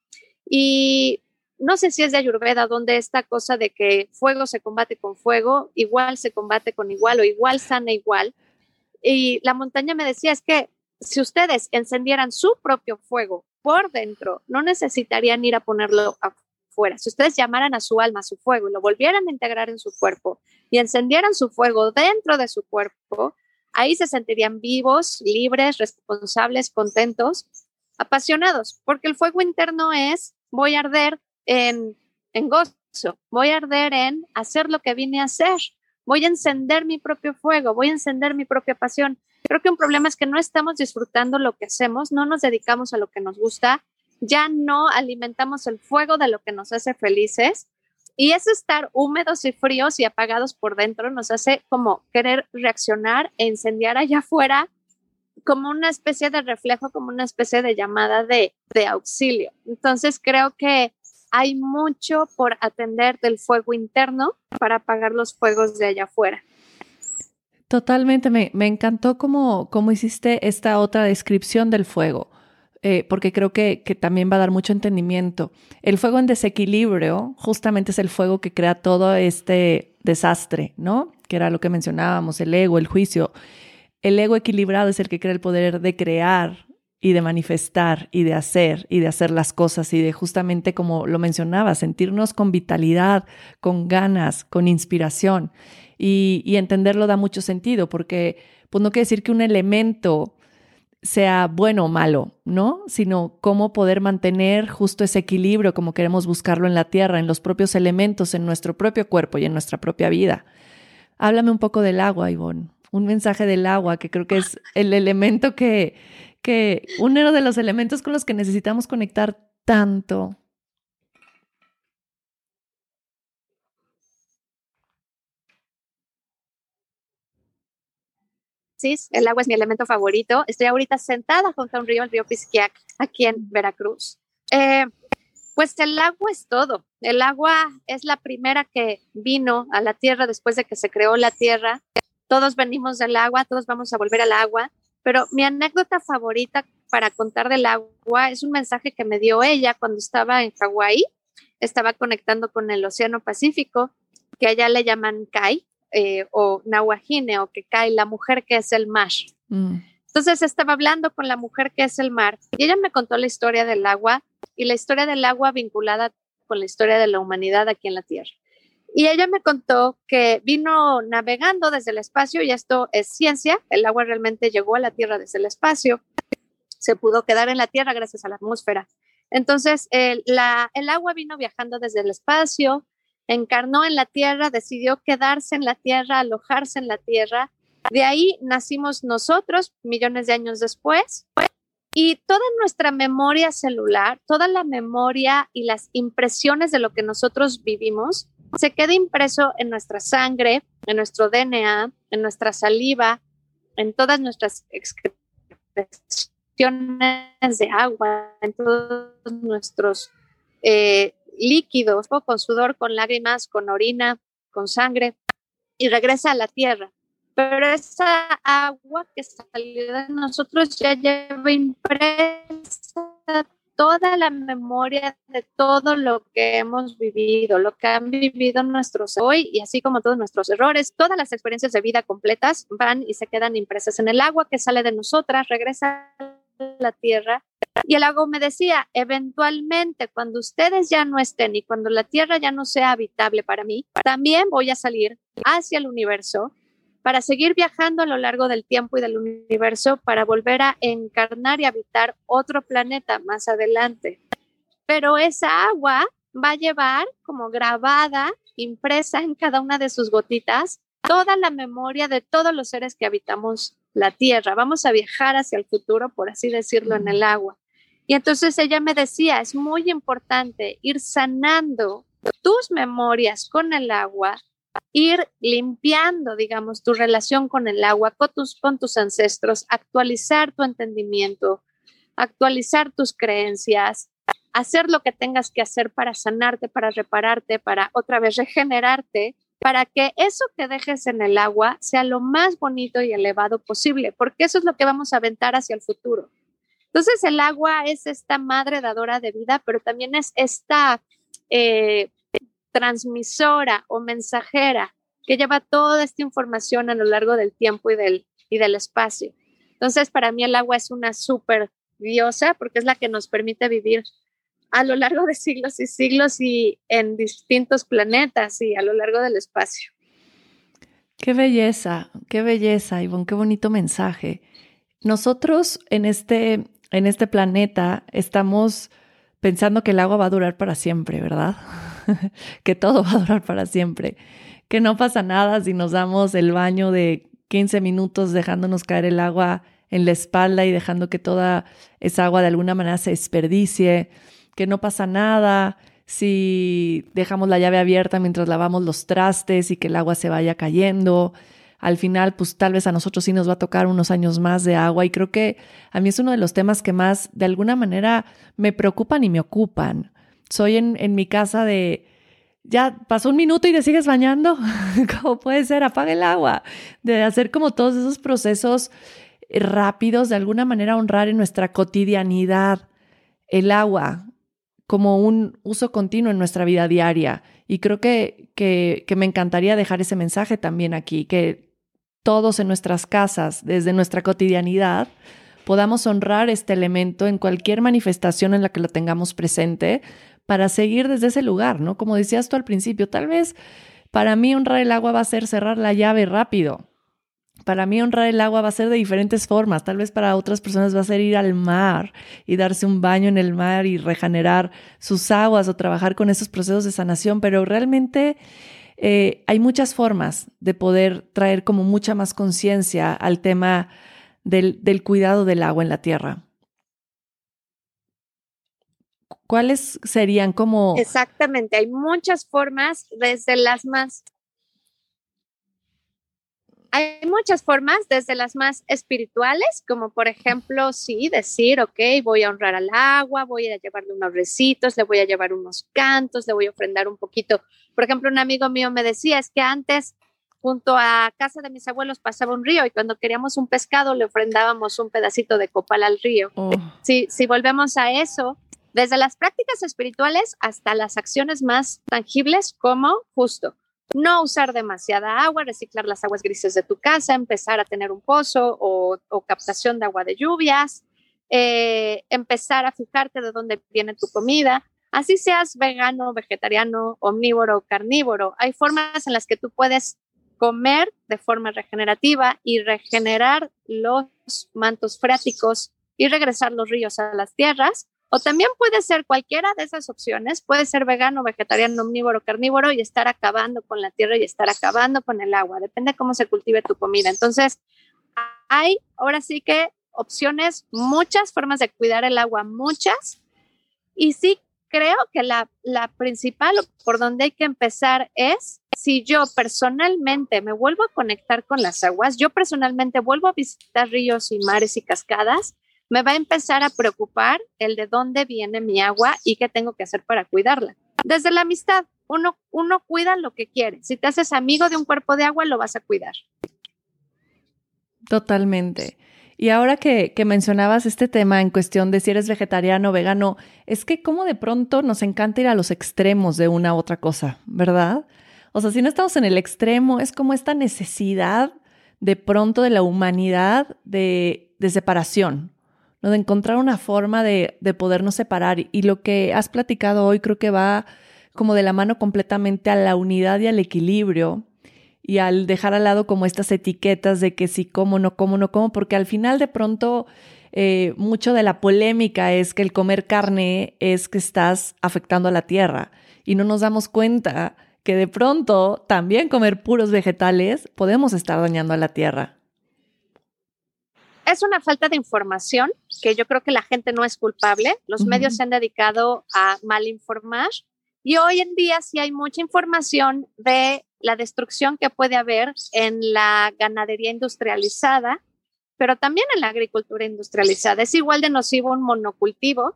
Y no sé si es de Ayurveda, donde esta cosa de que fuego se combate con fuego, igual se combate con igual o igual sana igual. Y la montaña me decía, es que si ustedes encendieran su propio fuego por dentro, no necesitarían ir a ponerlo a fuera. Si ustedes llamaran a su alma, a su fuego, y lo volvieran a integrar en su cuerpo y encendieran su fuego dentro de su cuerpo, ahí se sentirían vivos, libres, responsables, contentos, apasionados, porque el fuego interno es, voy a arder en, en gozo, voy a arder en hacer lo que vine a hacer, voy a encender mi propio fuego, voy a encender mi propia pasión. Creo que un problema es que no estamos disfrutando lo que hacemos, no nos dedicamos a lo que nos gusta ya no alimentamos el fuego de lo que nos hace felices. Y ese estar húmedos y fríos y apagados por dentro nos hace como querer reaccionar e incendiar allá afuera como una especie de reflejo, como una especie de llamada de, de auxilio. Entonces creo que hay mucho por atender del fuego interno para apagar los fuegos de allá afuera. Totalmente, me, encantó cómo, cómo, hiciste esta otra descripción del fuego, eh, porque creo que, que, también va a dar mucho entendimiento. El fuego en desequilibrio justamente es el fuego que crea todo este desastre, ¿no? Que era lo que mencionábamos, el ego, el juicio. El ego equilibrado es el que crea el poder de crear y de manifestar y de hacer y de hacer las cosas y de justamente como lo mencionaba, sentirnos con vitalidad, con ganas, con inspiración y, entenderlo da mucho sentido porque pues no quiere decir que un elemento sea bueno o malo, ¿no? Sino cómo poder mantener justo ese equilibrio como queremos buscarlo en la tierra, en los propios elementos, en nuestro propio cuerpo y en nuestra propia vida. Háblame un poco del agua, Ivonne. Un mensaje del agua, que creo que es el elemento que, que, uno de los elementos con los que necesitamos conectar tanto el agua es mi elemento favorito. Estoy ahorita sentada junto a un río, el río Pisquiac, aquí en Veracruz. Eh, pues el agua es todo. El agua es la primera que vino a la tierra después de que se creó la tierra. Todos venimos del agua, todos vamos a volver al agua. Pero mi anécdota favorita para contar del agua es un mensaje que me dio ella cuando estaba en Hawái. Estaba conectando con el Océano Pacífico, que allá le llaman Kai, eh, o Nahuajine o que cae la mujer que es el mar. Mm. Entonces estaba hablando con la mujer que es el mar y ella me contó la historia del agua y la historia del agua vinculada con la historia de la humanidad aquí en la Tierra. Y ella me contó que vino navegando desde el espacio y esto es ciencia, el agua realmente llegó a la Tierra desde el espacio, se pudo quedar en la Tierra gracias a la atmósfera. Entonces, el, la, el agua vino viajando desde el espacio, encarnó en la tierra, decidió quedarse en la tierra, alojarse en la tierra. De ahí nacimos nosotros millones de años después. Y toda nuestra memoria celular, toda la memoria y las impresiones de lo que nosotros vivimos, se queda impreso en nuestra sangre, en nuestro DNA, en nuestra saliva, en todas nuestras expresiones de agua, en todos nuestros eh, líquidos, con sudor, con lágrimas, con orina, con sangre, y regresa a la tierra. Pero esa agua que salió de nosotros ya lleva impresa toda la memoria de todo lo que hemos vivido, lo que han vivido nuestros hoy y así como todos nuestros errores, todas las experiencias de vida completas van y se quedan impresas en el agua que sale de nosotras, regresa a la tierra y el lago me decía, eventualmente cuando ustedes ya no estén y cuando la Tierra ya no sea habitable para mí, también voy a salir hacia el universo para seguir viajando a lo largo del tiempo y del universo para volver a encarnar y habitar otro planeta más adelante. Pero esa agua va a llevar como grabada, impresa en cada una de sus gotitas, toda la memoria de todos los seres que habitamos la Tierra. Vamos a viajar hacia el futuro, por así decirlo, en el agua. Y entonces ella me decía, es muy importante ir sanando tus memorias con el agua, ir limpiando, digamos, tu relación con el agua, con tus, con tus ancestros, actualizar tu entendimiento, actualizar tus creencias, hacer lo que tengas que hacer para sanarte, para repararte, para otra vez regenerarte, para que eso que dejes en el agua sea lo más bonito y elevado posible, porque eso es lo que vamos a aventar hacia el futuro. Entonces el agua es esta madre dadora de vida, pero también es esta eh, transmisora o mensajera que lleva toda esta información a lo largo del tiempo y del, y del espacio. Entonces para mí el agua es una súper diosa porque es la que nos permite vivir a lo largo de siglos y siglos y en distintos planetas y a lo largo del espacio. Qué belleza, qué belleza, Ivonne, qué bonito mensaje. Nosotros en este en este planeta estamos pensando que el agua va a durar para siempre, ¿verdad? que todo va a durar para siempre, que no pasa nada si nos damos el baño de 15 minutos dejándonos caer el agua en la espalda y dejando que toda esa agua de alguna manera se desperdicie, que no pasa nada si dejamos la llave abierta mientras lavamos los trastes y que el agua se vaya cayendo. Al final, pues tal vez a nosotros sí nos va a tocar unos años más de agua y creo que a mí es uno de los temas que más de alguna manera me preocupan y me ocupan. Soy en, en mi casa de, ya pasó un minuto y te sigues bañando, ¿cómo puede ser? Apaga el agua, de hacer como todos esos procesos rápidos, de alguna manera honrar en nuestra cotidianidad el agua como un uso continuo en nuestra vida diaria. Y creo que, que, que me encantaría dejar ese mensaje también aquí, que todos en nuestras casas, desde nuestra cotidianidad, podamos honrar este elemento en cualquier manifestación en la que lo tengamos presente para seguir desde ese lugar, ¿no? Como decías tú al principio, tal vez para mí honrar el agua va a ser cerrar la llave rápido. Para mí honrar el agua va a ser de diferentes formas. Tal vez para otras personas va a ser ir al mar y darse un baño en el mar y regenerar sus aguas o trabajar con esos procesos de sanación, pero realmente eh, hay muchas formas de poder traer como mucha más conciencia al tema del, del cuidado del agua en la tierra. ¿Cuáles serían como... Exactamente, hay muchas formas, desde las más... Hay muchas formas, desde las más espirituales, como por ejemplo, sí, decir, ok, voy a honrar al agua, voy a llevarle unos recitos, le voy a llevar unos cantos, le voy a ofrendar un poquito. Por ejemplo, un amigo mío me decía, es que antes junto a casa de mis abuelos pasaba un río y cuando queríamos un pescado le ofrendábamos un pedacito de copal al río. Oh. Si, si volvemos a eso, desde las prácticas espirituales hasta las acciones más tangibles como justo no usar demasiada agua, reciclar las aguas grises de tu casa, empezar a tener un pozo o, captación de agua de lluvias, eh, empezar a fijarte de dónde viene tu comida, así seas vegano, vegetariano, omnívoro o carnívoro. Hay formas en las que tú puedes comer de forma regenerativa y regenerar los mantos freáticos y regresar los ríos a las tierras o también puede ser cualquiera de esas opciones, puede ser vegano, vegetariano, omnívoro, carnívoro y estar acabando con la tierra y estar acabando con el agua, depende de cómo se cultive tu comida. Entonces, hay ahora sí que opciones, muchas formas de cuidar el agua, muchas. Y sí creo que la, la principal por donde hay que empezar es si yo personalmente me vuelvo a conectar con las aguas, yo personalmente vuelvo a visitar ríos y mares y cascadas, me va a empezar a preocupar el de dónde viene mi agua y qué tengo que hacer para cuidarla. Desde la amistad, uno, uno cuida lo que quiere. Si te haces amigo de un cuerpo de agua, lo vas a cuidar. Totalmente. Y ahora que, que, mencionabas este tema en cuestión de si eres vegetariano o vegano, es que como de pronto nos encanta ir a los extremos de una u otra cosa, ¿verdad? O sea, si no estamos en el extremo, es como esta necesidad de pronto de la humanidad de, de separación, de encontrar una forma de, de podernos separar. Y lo que has platicado hoy creo que va como de la mano completamente a la unidad y al equilibrio y al dejar al lado como estas etiquetas de que sí como, no como, no como, porque al final de pronto eh, mucho de la polémica es que el comer carne es que estás afectando a la tierra. Y no nos damos cuenta que de pronto también comer puros vegetales podemos estar dañando a la tierra es una falta de información que yo creo que la gente no es culpable. Los medios se han dedicado a malinformar y hoy en día sí hay mucha información de la destrucción que puede haber en la ganadería industrializada, pero también en la agricultura industrializada. Es igual de nocivo un monocultivo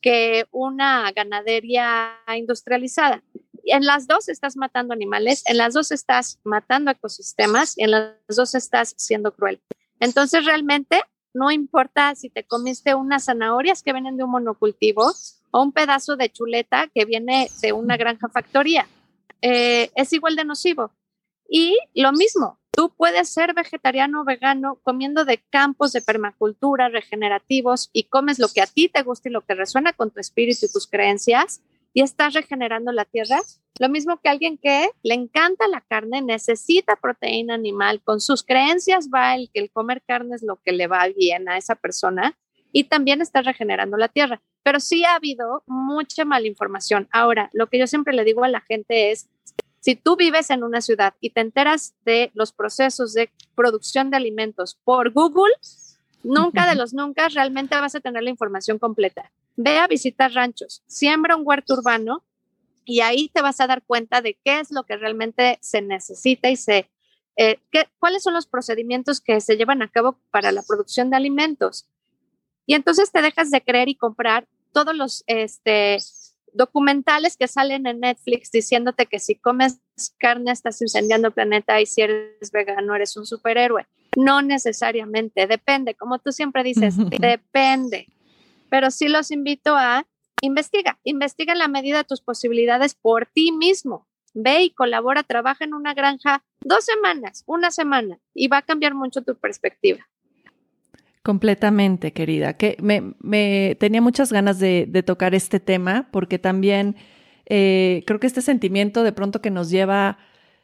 que una ganadería industrializada. En las dos estás matando animales, en las dos estás matando ecosistemas y en las dos estás siendo cruel. Entonces, realmente no importa si te comiste unas zanahorias que vienen de un monocultivo o un pedazo de chuleta que viene de una granja factoría. Eh, es igual de nocivo. Y lo mismo, tú puedes ser vegetariano o vegano comiendo de campos de permacultura regenerativos y comes lo que a ti te gusta y lo que resuena con tu espíritu y tus creencias y estás regenerando la tierra. Lo mismo que alguien que le encanta la carne, necesita proteína animal, con sus creencias va el que el comer carne es lo que le va bien a esa persona y también está regenerando la tierra. Pero sí ha habido mucha malinformación. Ahora, lo que yo siempre le digo a la gente es, si tú vives en una ciudad y te enteras de los procesos de producción de alimentos por Google, nunca de los nunca realmente vas a tener la información completa ve a visitar ranchos, siembra un huerto urbano y ahí te vas a dar cuenta de qué es lo que realmente se necesita y se eh, cuáles son los procedimientos que se llevan a cabo para la producción de alimentos. Y entonces te dejas de creer y comprar todos los este, documentales que salen en Netflix diciéndote que si comes carne estás incendiando el planeta y si eres vegano eres un superhéroe. No necesariamente, depende, como tú siempre dices, depende. Pero sí los invito a investiga, investiga en la medida de tus posibilidades por ti mismo. Ve y colabora, trabaja en una granja dos semanas, una semana, y va a cambiar mucho tu perspectiva. Completamente, querida. Que me, tenía muchas ganas de, tocar este tema porque también eh, creo que este sentimiento de pronto que nos lleva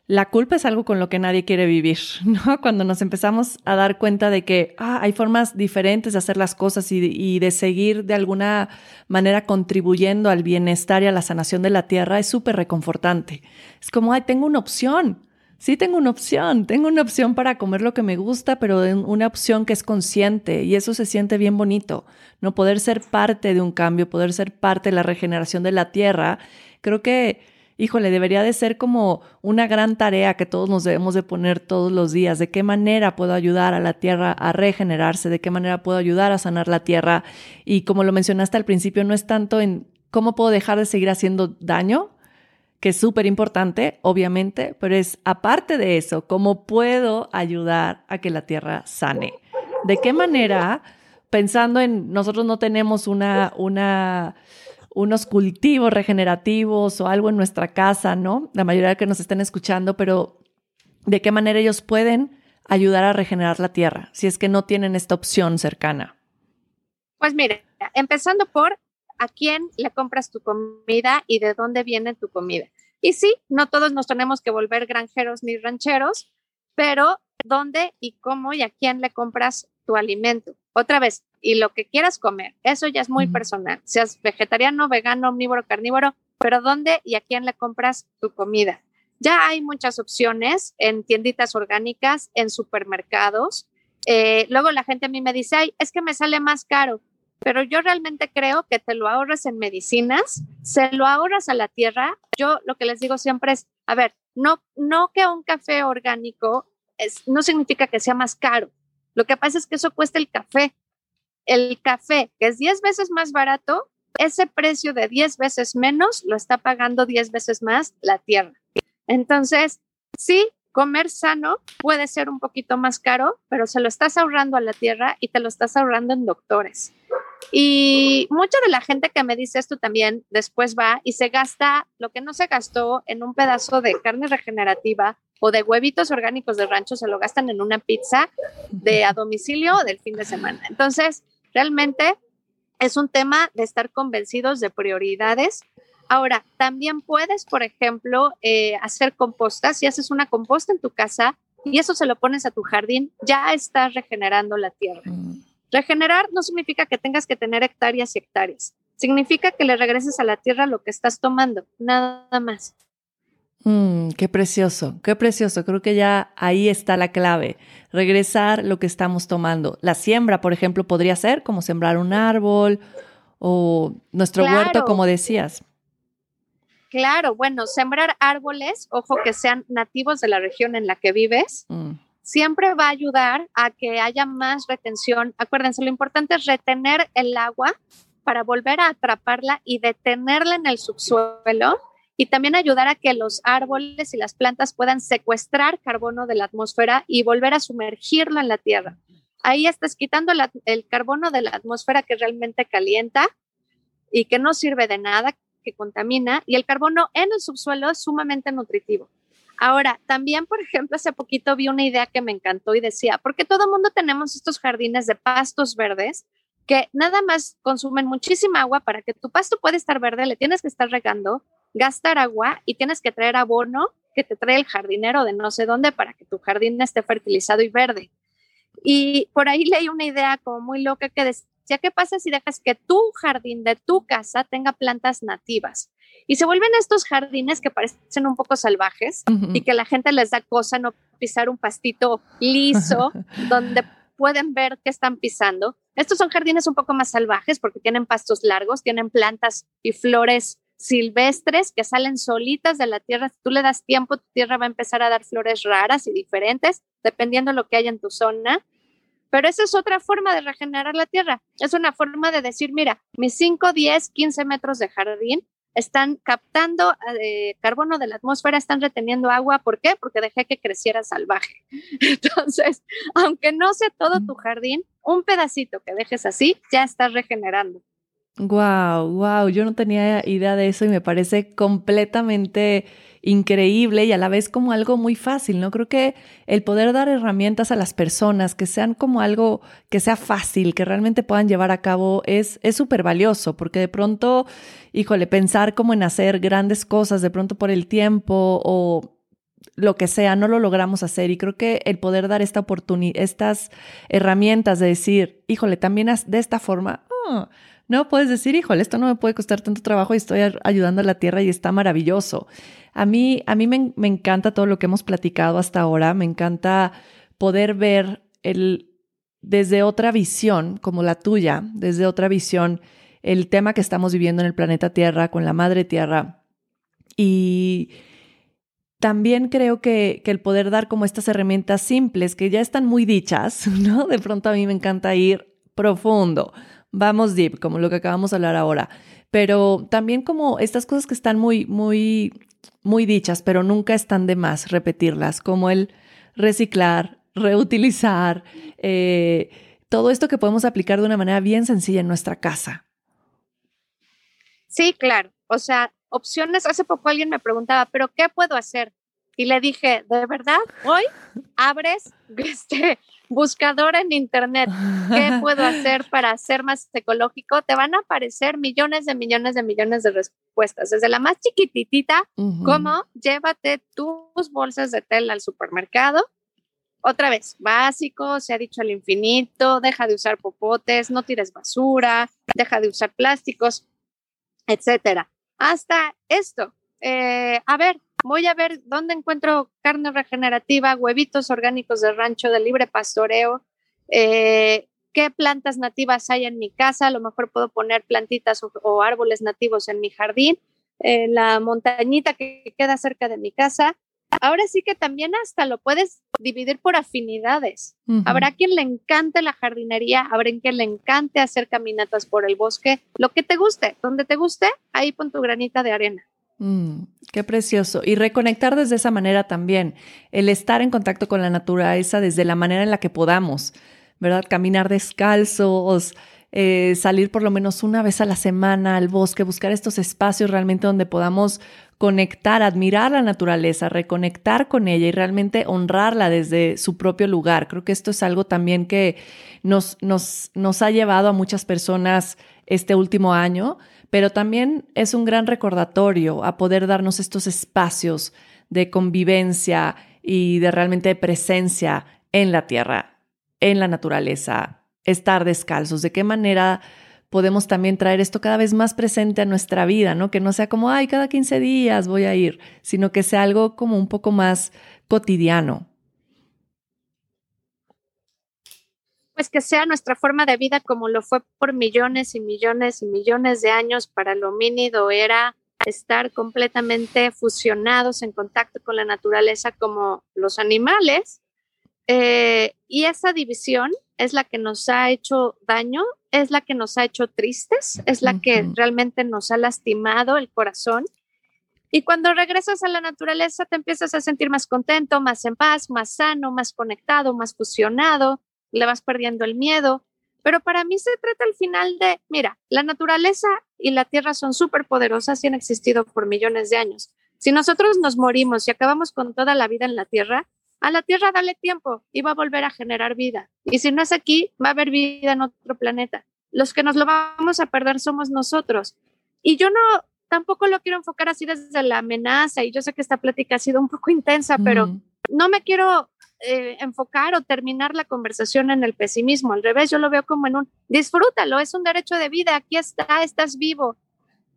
la culpa es algo con lo que nadie quiere vivir, ¿no? Cuando nos empezamos a dar cuenta de que ah, hay formas diferentes de hacer las cosas y, y, de seguir de alguna manera contribuyendo al bienestar y a la sanación de la tierra, es súper reconfortante. Es como, ay, tengo una opción. Sí, tengo una opción. Tengo una opción para comer lo que me gusta, pero una opción que es consciente y eso se siente bien bonito. No poder ser parte de un cambio, poder ser parte de la regeneración de la tierra. Creo que híjole, debería de ser como una gran tarea que todos nos debemos de poner todos los días. ¿De qué manera puedo ayudar a la tierra a regenerarse? ¿De qué manera puedo ayudar a sanar la tierra? Y como lo mencionaste al principio, no es tanto en cómo puedo dejar de seguir haciendo daño, que es súper importante, obviamente, pero es aparte de eso, cómo puedo ayudar a que la tierra sane. ¿De qué manera? Pensando en, nosotros no tenemos una, una unos cultivos regenerativos o algo en nuestra casa, ¿no? La mayoría de que nos estén escuchando, pero ¿de qué manera ellos pueden ayudar a regenerar la tierra si es que no tienen esta opción cercana? Pues mire, empezando por a quién le compras tu comida y de dónde viene tu comida. Y sí, no todos nos tenemos que volver granjeros ni rancheros, pero dónde y cómo y a quién le compras tu alimento. Otra vez, y lo que quieras comer, eso ya es muy personal, seas vegetariano, vegano, omnívoro, carnívoro, pero dónde y a quién le compras tu comida. Ya hay muchas opciones en tienditas orgánicas, en supermercados. Eh, luego la gente a mí me dice, ay, es que me sale más caro, pero yo realmente creo que te lo ahorras en medicinas, se lo ahorras a la tierra. Yo lo que les digo siempre es, a ver, no, no que un café orgánico es, no significa que sea más caro. Lo que pasa es que eso cuesta el café. El café, que es 10 veces más barato, ese precio de 10 veces menos lo está pagando 10 veces más la tierra. Entonces, sí, comer sano puede ser un poquito más caro, pero se lo estás ahorrando a la tierra y te lo estás ahorrando en doctores. Y mucha de la gente que me dice esto también después va y se gasta lo que no se gastó en un pedazo de carne regenerativa o de huevitos orgánicos de rancho, se lo gastan en una pizza de a domicilio del fin de semana. Entonces, realmente es un tema de estar convencidos de prioridades. Ahora, también puedes, por ejemplo, eh, hacer composta. Si haces una composta en tu casa y eso se lo pones a tu jardín, ya estás regenerando la tierra. Regenerar no significa que tengas que tener hectáreas y hectáreas. Significa que le regreses a la tierra lo que estás tomando, nada más. Mm, qué precioso, qué precioso. Creo que ya ahí está la clave. Regresar lo que estamos tomando. La siembra, por ejemplo, podría ser como sembrar un árbol o nuestro huerto, como decías. Claro, bueno, sembrar árboles, ojo que sean nativos de la región en la que vives, mm. Siempre va a ayudar a que haya más retención. Acuérdense, lo importante es retener el agua para volver a atraparla y detenerla en el subsuelo y también ayudar a que los árboles y las plantas puedan secuestrar carbono de la atmósfera y volver a sumergirlo en la tierra. Ahí estás quitando el carbono de la atmósfera que realmente calienta y que no sirve de nada, que contamina, y el carbono en el subsuelo es sumamente nutritivo. Ahora, también, por ejemplo, hace poquito vi una idea que me encantó y decía, porque todo el mundo tenemos estos jardines de pastos verdes que nada más consumen muchísima agua para que tu pasto pueda estar verde, le tienes que estar regando, gastar agua y tienes que traer abono que te trae el jardinero de no sé dónde para que tu jardín esté fertilizado y verde. Y por ahí leí una idea como muy loca que decía, ¿qué pasa si dejas que tu jardín de tu casa tenga plantas nativas? Y se vuelven estos jardines que parecen un poco salvajes y que la gente les da cosa no pisar un pastito liso donde pueden ver qué están pisando. Estos son jardines un poco más salvajes porque tienen pastos largos, tienen plantas y flores silvestres que salen solitas de la tierra. Si tú le das tiempo, tu tierra va a empezar a dar flores raras y diferentes, dependiendo de lo que haya en tu zona. Pero esa es otra forma de regenerar la tierra. Es una forma de decir, mira, mis 5, 10, 15 metros de jardín están captando eh, carbono de la atmósfera, están reteniendo agua. ¿Por qué? Porque dejé que creciera salvaje. Entonces, aunque no sea todo tu jardín, un pedacito que dejes así, ya estás regenerando. Wow, wow, yo no tenía idea de eso y me parece completamente increíble y a la vez como algo muy fácil, ¿no? Creo que el poder dar herramientas a las personas que sean como algo que sea fácil, que realmente puedan llevar a cabo es súper valioso, porque de pronto, híjole, pensar como en hacer grandes cosas, de pronto por el tiempo o lo que sea, no lo logramos hacer. Y creo que el poder dar esta oportunidad, estas herramientas de decir, híjole, también de esta forma, oh, no puedes decir, híjole, esto no me puede costar tanto trabajo y estoy ayudando a la tierra y está maravilloso. A mí, a mí me, encanta todo lo que hemos platicado hasta ahora, me encanta poder ver el, desde otra visión, como la tuya, desde otra visión, el tema que estamos viviendo en el planeta Tierra con la Madre Tierra. Y también creo que, que, el poder dar como estas herramientas simples que ya están muy dichas, ¿no? De pronto a mí me encanta ir profundo vamos deep, como lo que acabamos de hablar ahora. Pero también como estas cosas que están muy, muy, muy dichas, pero nunca están de más repetirlas, como el reciclar, reutilizar, eh, todo esto que podemos aplicar de una manera bien sencilla en nuestra casa. Sí, claro. O sea, opciones. Hace poco alguien me preguntaba, ¿pero qué puedo hacer? Y le dije, ¿de verdad? Hoy abres este, buscador en internet, ¿qué puedo hacer para ser más ecológico? Te van a aparecer millones de millones de millones de respuestas, desde la más chiquititita, como llévate tus bolsas de tela al supermercado. Otra vez, básico, se ha dicho al infinito, deja de usar popotes, no tires basura, deja de usar plásticos, etcétera. Hasta esto, eh, a ver, voy a ver dónde encuentro carne regenerativa, huevitos orgánicos de rancho de libre pastoreo, eh, qué plantas nativas hay en mi casa, a lo mejor puedo poner plantitas o, árboles nativos en mi jardín, en la montañita que queda cerca de mi casa. Ahora sí que también hasta lo puedes dividir por afinidades. Habrá quien le encante la jardinería, habrá quien le encante hacer caminatas por el bosque, lo que te guste, donde te guste, ahí pon tu granita de arena. Mm, qué precioso. Y reconectar desde esa manera también, el estar en contacto con la naturaleza desde la manera en la que podamos, ¿verdad? Caminar descalzos, eh, salir por lo menos una vez a la semana al bosque, buscar estos espacios realmente donde podamos conectar, admirar la naturaleza, reconectar con ella y realmente honrarla desde su propio lugar. Creo que esto es algo también que nos, nos, nos ha llevado a muchas personas este último año pero también es un gran recordatorio a poder darnos estos espacios de convivencia y de realmente presencia en la tierra, en la naturaleza, estar descalzos, de qué manera podemos también traer esto cada vez más presente a nuestra vida, ¿no? Que no sea como, ay, cada 15 días voy a ir, sino que sea algo como un poco más cotidiano. Pues que sea nuestra forma de vida como lo fue por millones y millones y millones de años para el homínido, era estar completamente fusionados en contacto con la naturaleza como los animales. Eh, y esa división es la que nos ha hecho daño, es la que nos ha hecho tristes, es la que realmente nos ha lastimado el corazón. Y cuando regresas a la naturaleza te empiezas a sentir más contento, más en paz, más sano, más conectado, más fusionado le vas perdiendo el miedo. Pero para mí se trata al final de, mira, la naturaleza y la tierra son súper poderosas y han existido por millones de años. Si nosotros nos morimos y acabamos con toda la vida en la tierra, a la tierra dale tiempo y va a volver a generar vida. Y si no es aquí, va a haber vida en otro planeta. Los que nos lo vamos a perder somos nosotros. Y yo no, tampoco lo quiero enfocar así desde la amenaza. Y yo sé que esta plática ha sido un poco intensa, pero no me quiero eh, enfocar o terminar la conversación en el pesimismo. Al revés, yo lo veo como en un disfrútalo, es un derecho de vida, aquí está, estás vivo,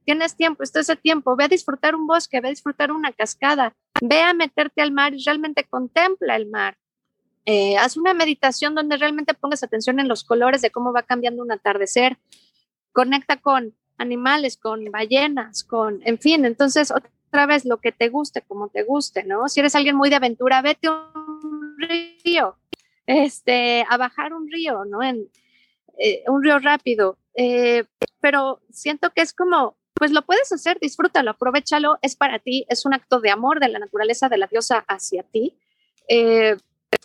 tienes tiempo, estás a tiempo, ve a disfrutar un bosque, ve a disfrutar una cascada, ve a meterte al mar y realmente contempla el mar. Eh, haz una meditación donde realmente pongas atención en los colores de cómo va cambiando un atardecer. Conecta con animales, con ballenas, con, en fin, entonces otra vez lo que te guste, como te guste, ¿no? Si eres alguien muy de aventura, vete a un río, este, a bajar un río, ¿no? En eh, un río rápido, eh, pero siento que es como, pues lo puedes hacer, disfrútalo, aprovechalo, es para ti, es un acto de amor de la naturaleza de la diosa hacia ti. Eh,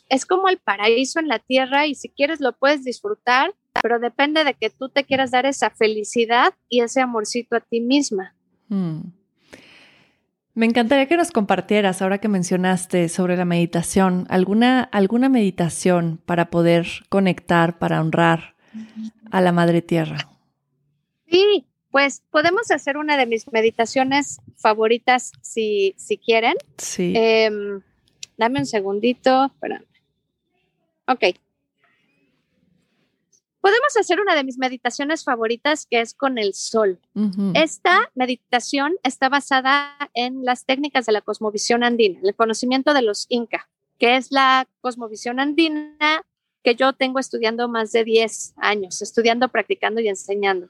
es como el paraíso en la tierra y si quieres lo puedes disfrutar, pero depende de que tú te quieras dar esa felicidad y ese amorcito a ti misma. Hmm. Me encantaría que nos compartieras, ahora que mencionaste sobre la meditación, alguna, alguna meditación para poder conectar, para honrar a la Madre Tierra. Sí, pues podemos hacer una de mis meditaciones favoritas si, si quieren. Sí. Em, dame un segundito. Espérame. Ok. Podemos hacer una de mis meditaciones favoritas que es con el sol. Esta meditación está basada en las técnicas de la cosmovisión andina, el conocimiento de los Inca, que es la cosmovisión andina que yo tengo estudiando más de 10 años, estudiando, practicando y enseñando.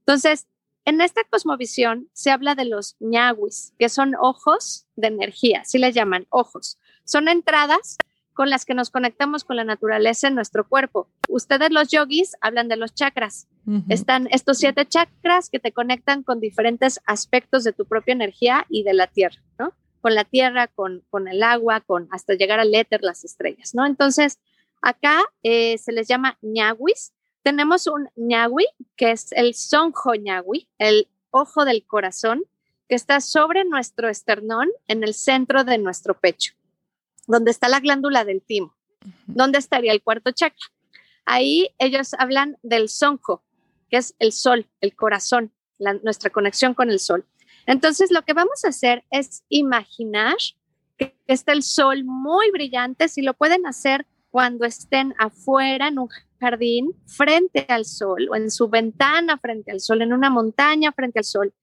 Entonces, en esta cosmovisión se habla de los ñahuis, que son ojos de energía, así les llaman, ojos. Son entradas con las que nos conectamos con la naturaleza en nuestro cuerpo. Ustedes los yogis hablan de los chakras. Están estos siete chakras que te conectan con diferentes aspectos de tu propia energía y de la tierra, ¿no? Con la tierra, con, con el agua, con hasta llegar al éter, las estrellas, ¿no? Entonces, acá eh, se les llama ñahuis. Tenemos un ñahui, que es el sonjo ñahui, el ojo del corazón, que está sobre nuestro esternón en el centro de nuestro pecho donde está la glándula del timo. ¿Dónde estaría el cuarto chakra? Ahí ellos hablan del sonjo, que es el sol, el corazón, nuestra conexión con el sol. Entonces, lo que vamos a hacer es imaginar que está el sol muy brillante, si lo pueden hacer cuando estén afuera en un jardín frente al sol o en su ventana frente al sol, en una montaña frente al sol.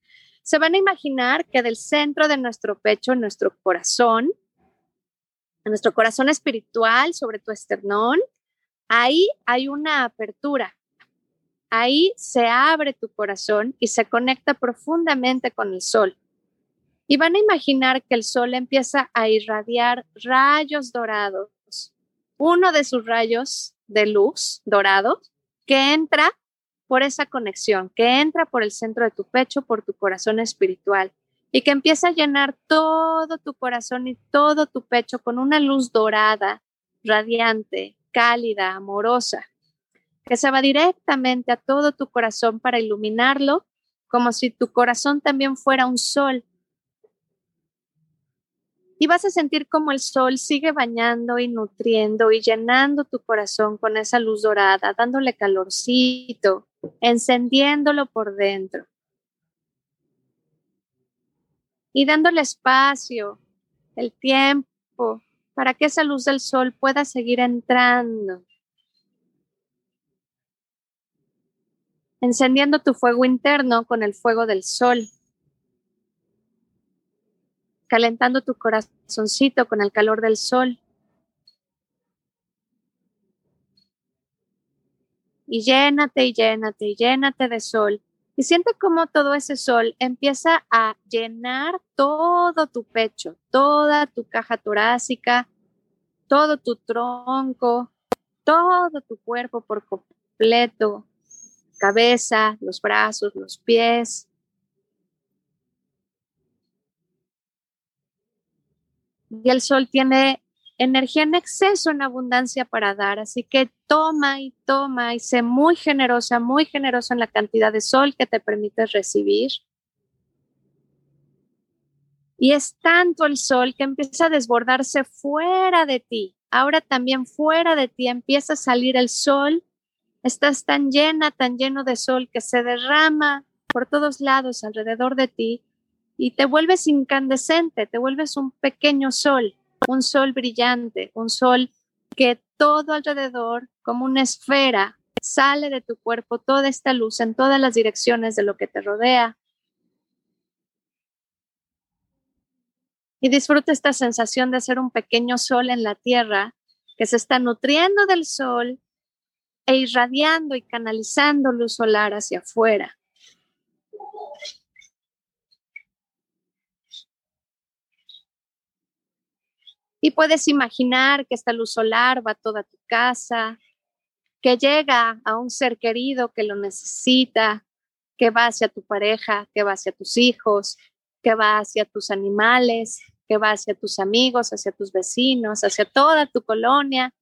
Se van a imaginar que del centro de nuestro pecho, nuestro corazón, en nuestro corazón espiritual, sobre tu esternón, ahí hay una apertura. Ahí se abre tu corazón y se conecta profundamente con el sol. Y van a imaginar que el sol empieza a irradiar rayos dorados. Uno de sus rayos de luz dorado que entra por esa conexión, que entra por el centro de tu pecho, por tu corazón espiritual y que empieza a llenar todo tu corazón y todo tu pecho con una luz dorada, radiante, cálida, amorosa, que se va directamente a todo tu corazón para iluminarlo, como si tu corazón también fuera un sol. Y vas a sentir como el sol sigue bañando y nutriendo y llenando tu corazón con esa luz dorada, dándole calorcito, encendiéndolo por dentro y dándole espacio, el tiempo, para que esa luz del sol pueda seguir entrando. Encendiendo tu fuego interno con el fuego del sol. Calentando tu corazoncito con el calor del sol. Y llénate y llénate y llénate de sol y siente cómo todo ese sol empieza a llenar todo tu pecho, toda tu caja torácica, todo tu tronco, todo tu cuerpo por completo, cabeza, los brazos, los pies. Y el sol tiene energía en exceso, en abundancia para dar. Así que toma y toma y sé muy generosa, muy generosa en la cantidad de sol que te permites recibir. Y es tanto el sol que empieza a desbordarse fuera de ti. Ahora también fuera de ti empieza a salir el sol. Estás tan llena, tan lleno de sol que se derrama por todos lados alrededor de ti y te vuelves incandescente, te vuelves un pequeño sol un sol brillante, un sol que todo alrededor, como una esfera, sale de tu cuerpo toda esta luz en todas las direcciones de lo que te rodea. Y disfruta esta sensación de ser un pequeño sol en la tierra que se está nutriendo del sol e irradiando y canalizando luz solar hacia afuera. Y puedes imaginar que esta luz solar va a toda tu casa, que llega a un ser querido que lo necesita, que va hacia tu pareja, que va hacia tus hijos, que va hacia tus animales, que va hacia tus amigos, hacia tus vecinos, hacia toda tu colonia.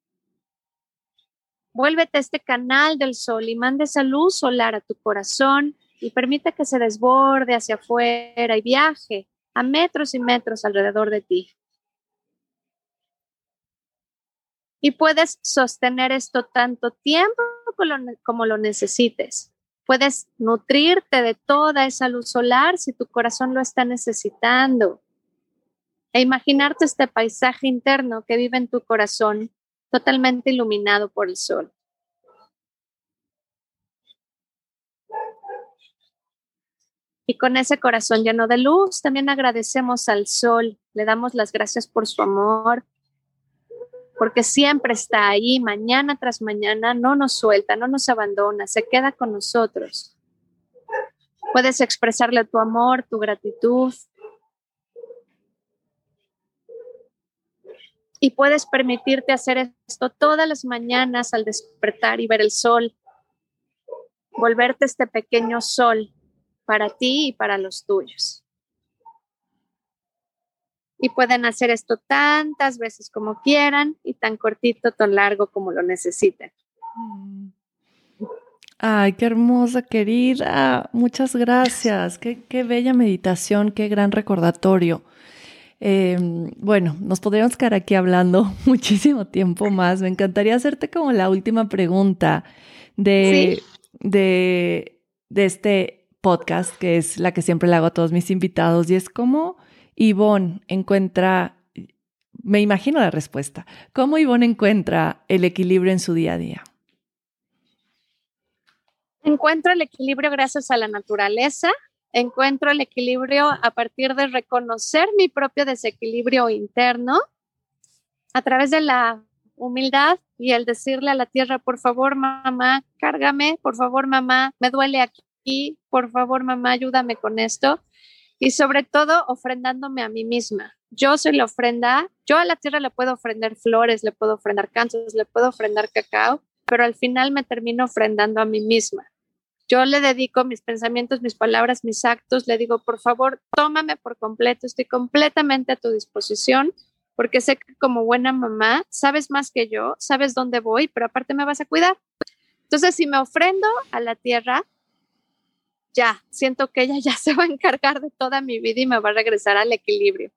Vuélvete a este canal del sol y mande esa luz solar a tu corazón y permite que se desborde hacia afuera y viaje a metros y metros alrededor de ti. Y puedes sostener esto tanto tiempo como lo necesites. Puedes nutrirte de toda esa luz solar si tu corazón lo está necesitando. E imaginarte este paisaje interno que vive en tu corazón totalmente iluminado por el sol. Y con ese corazón lleno de luz, también agradecemos al sol, le damos las gracias por su amor, porque siempre está ahí, mañana tras mañana, no nos suelta, no nos abandona, se queda con nosotros. Puedes expresarle tu amor, tu gratitud. Y puedes permitirte hacer esto todas las mañanas al despertar y ver el sol, volverte este pequeño sol para ti y para los tuyos. Y pueden hacer esto tantas veces como quieran y tan cortito, tan largo como lo necesiten. Ay, qué hermosa, querida. Muchas gracias. Qué, bella meditación, qué gran recordatorio. Em, bueno, nos podríamos quedar aquí hablando muchísimo tiempo más. Me encantaría hacerte como la última pregunta de, de, de este podcast, que es la que siempre le hago a todos mis invitados, y es cómo Ivonne encuentra, me imagino la respuesta, cómo Ivonne encuentra el equilibrio en su día a día. Encuentro el equilibrio gracias a la naturaleza, encuentro el equilibrio a partir de reconocer mi propio desequilibrio interno a través de la humildad y el decirle a la tierra, por favor, mamá, cárgame, por favor, mamá, me duele aquí, por favor, mamá, ayúdame con esto. Y sobre todo, ofrendándome a mí misma. Yo soy la ofrenda, yo a la tierra le puedo ofrendar flores, le puedo ofrendar cantos, le puedo ofrendar cacao, pero al final me termino ofrendando a mí misma. Yo le dedico mis pensamientos, mis palabras, mis actos, le digo, por favor, tómame por completo, estoy completamente a tu disposición, porque sé que como buena mamá sabes más que yo, sabes dónde voy, pero aparte me vas a cuidar. Entonces, si me ofrendo a la tierra, ya, siento que ella ya se va a encargar de toda mi vida y me va a regresar al equilibrio.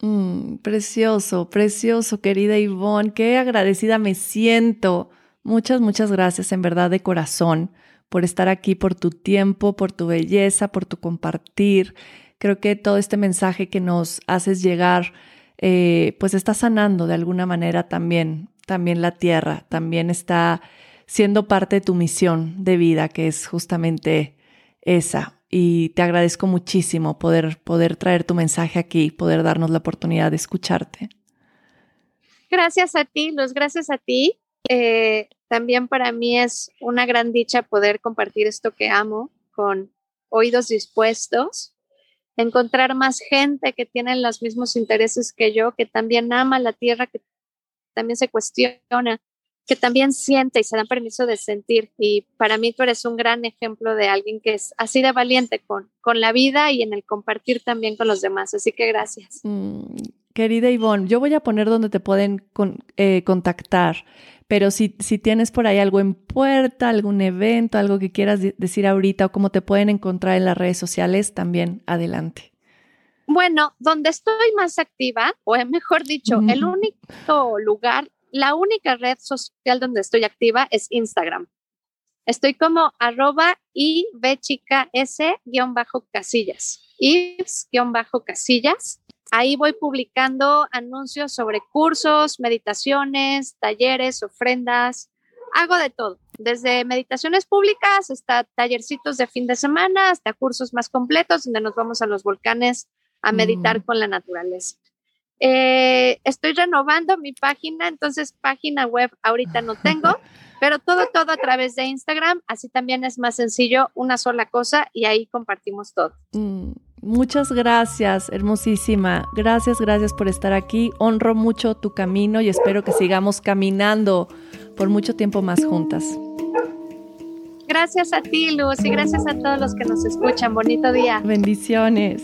Mm, precioso, precioso, querida Ivonne, qué agradecida me siento. Muchas, muchas gracias en verdad de corazón por estar aquí, por tu tiempo, por tu belleza, por tu compartir. Creo que todo este mensaje que nos haces llegar, eh, pues está sanando de alguna manera también, también la tierra, también está siendo parte de tu misión de vida, que es justamente esa. Y te agradezco muchísimo poder, poder traer tu mensaje aquí, poder darnos la oportunidad de escucharte. Gracias a ti, Luz, gracias a ti. Eh, también para mí es una gran dicha poder compartir esto que amo con oídos dispuestos, encontrar más gente que tiene los mismos intereses que yo, que también ama la tierra, que también se cuestiona que también siente y se dan permiso de sentir. Y para mí tú eres un gran ejemplo de alguien que es así de valiente con, con la vida y en el compartir también con los demás. Así que gracias. Mm, querida Ivonne, yo voy a poner donde te pueden eh, contactar, pero si, si tienes por ahí algo en puerta, algún evento, algo que quieras decir ahorita o cómo te pueden encontrar en las redes sociales, también adelante. Bueno, donde estoy más activa, o mejor dicho, el único lugar la única red social donde estoy activa es Instagram. Estoy como arroba y chica s bajo casillas. bajo casillas. Ahí voy publicando anuncios sobre cursos, meditaciones, talleres, ofrendas. Hago de todo, desde meditaciones públicas hasta tallercitos de fin de semana, hasta cursos más completos donde nos vamos a los volcanes a meditar mm. con la naturaleza. Eh, estoy renovando mi página, entonces página web ahorita no tengo, pero todo, todo a través de Instagram. Así también es más sencillo, una sola cosa y ahí compartimos todo. Mm, Muchas gracias, hermosísima. Gracias, gracias por estar aquí. Honro mucho tu camino y espero que sigamos caminando por mucho tiempo más juntas. Gracias a ti, Luz, y gracias a todos los que nos escuchan. Bonito día. Bendiciones.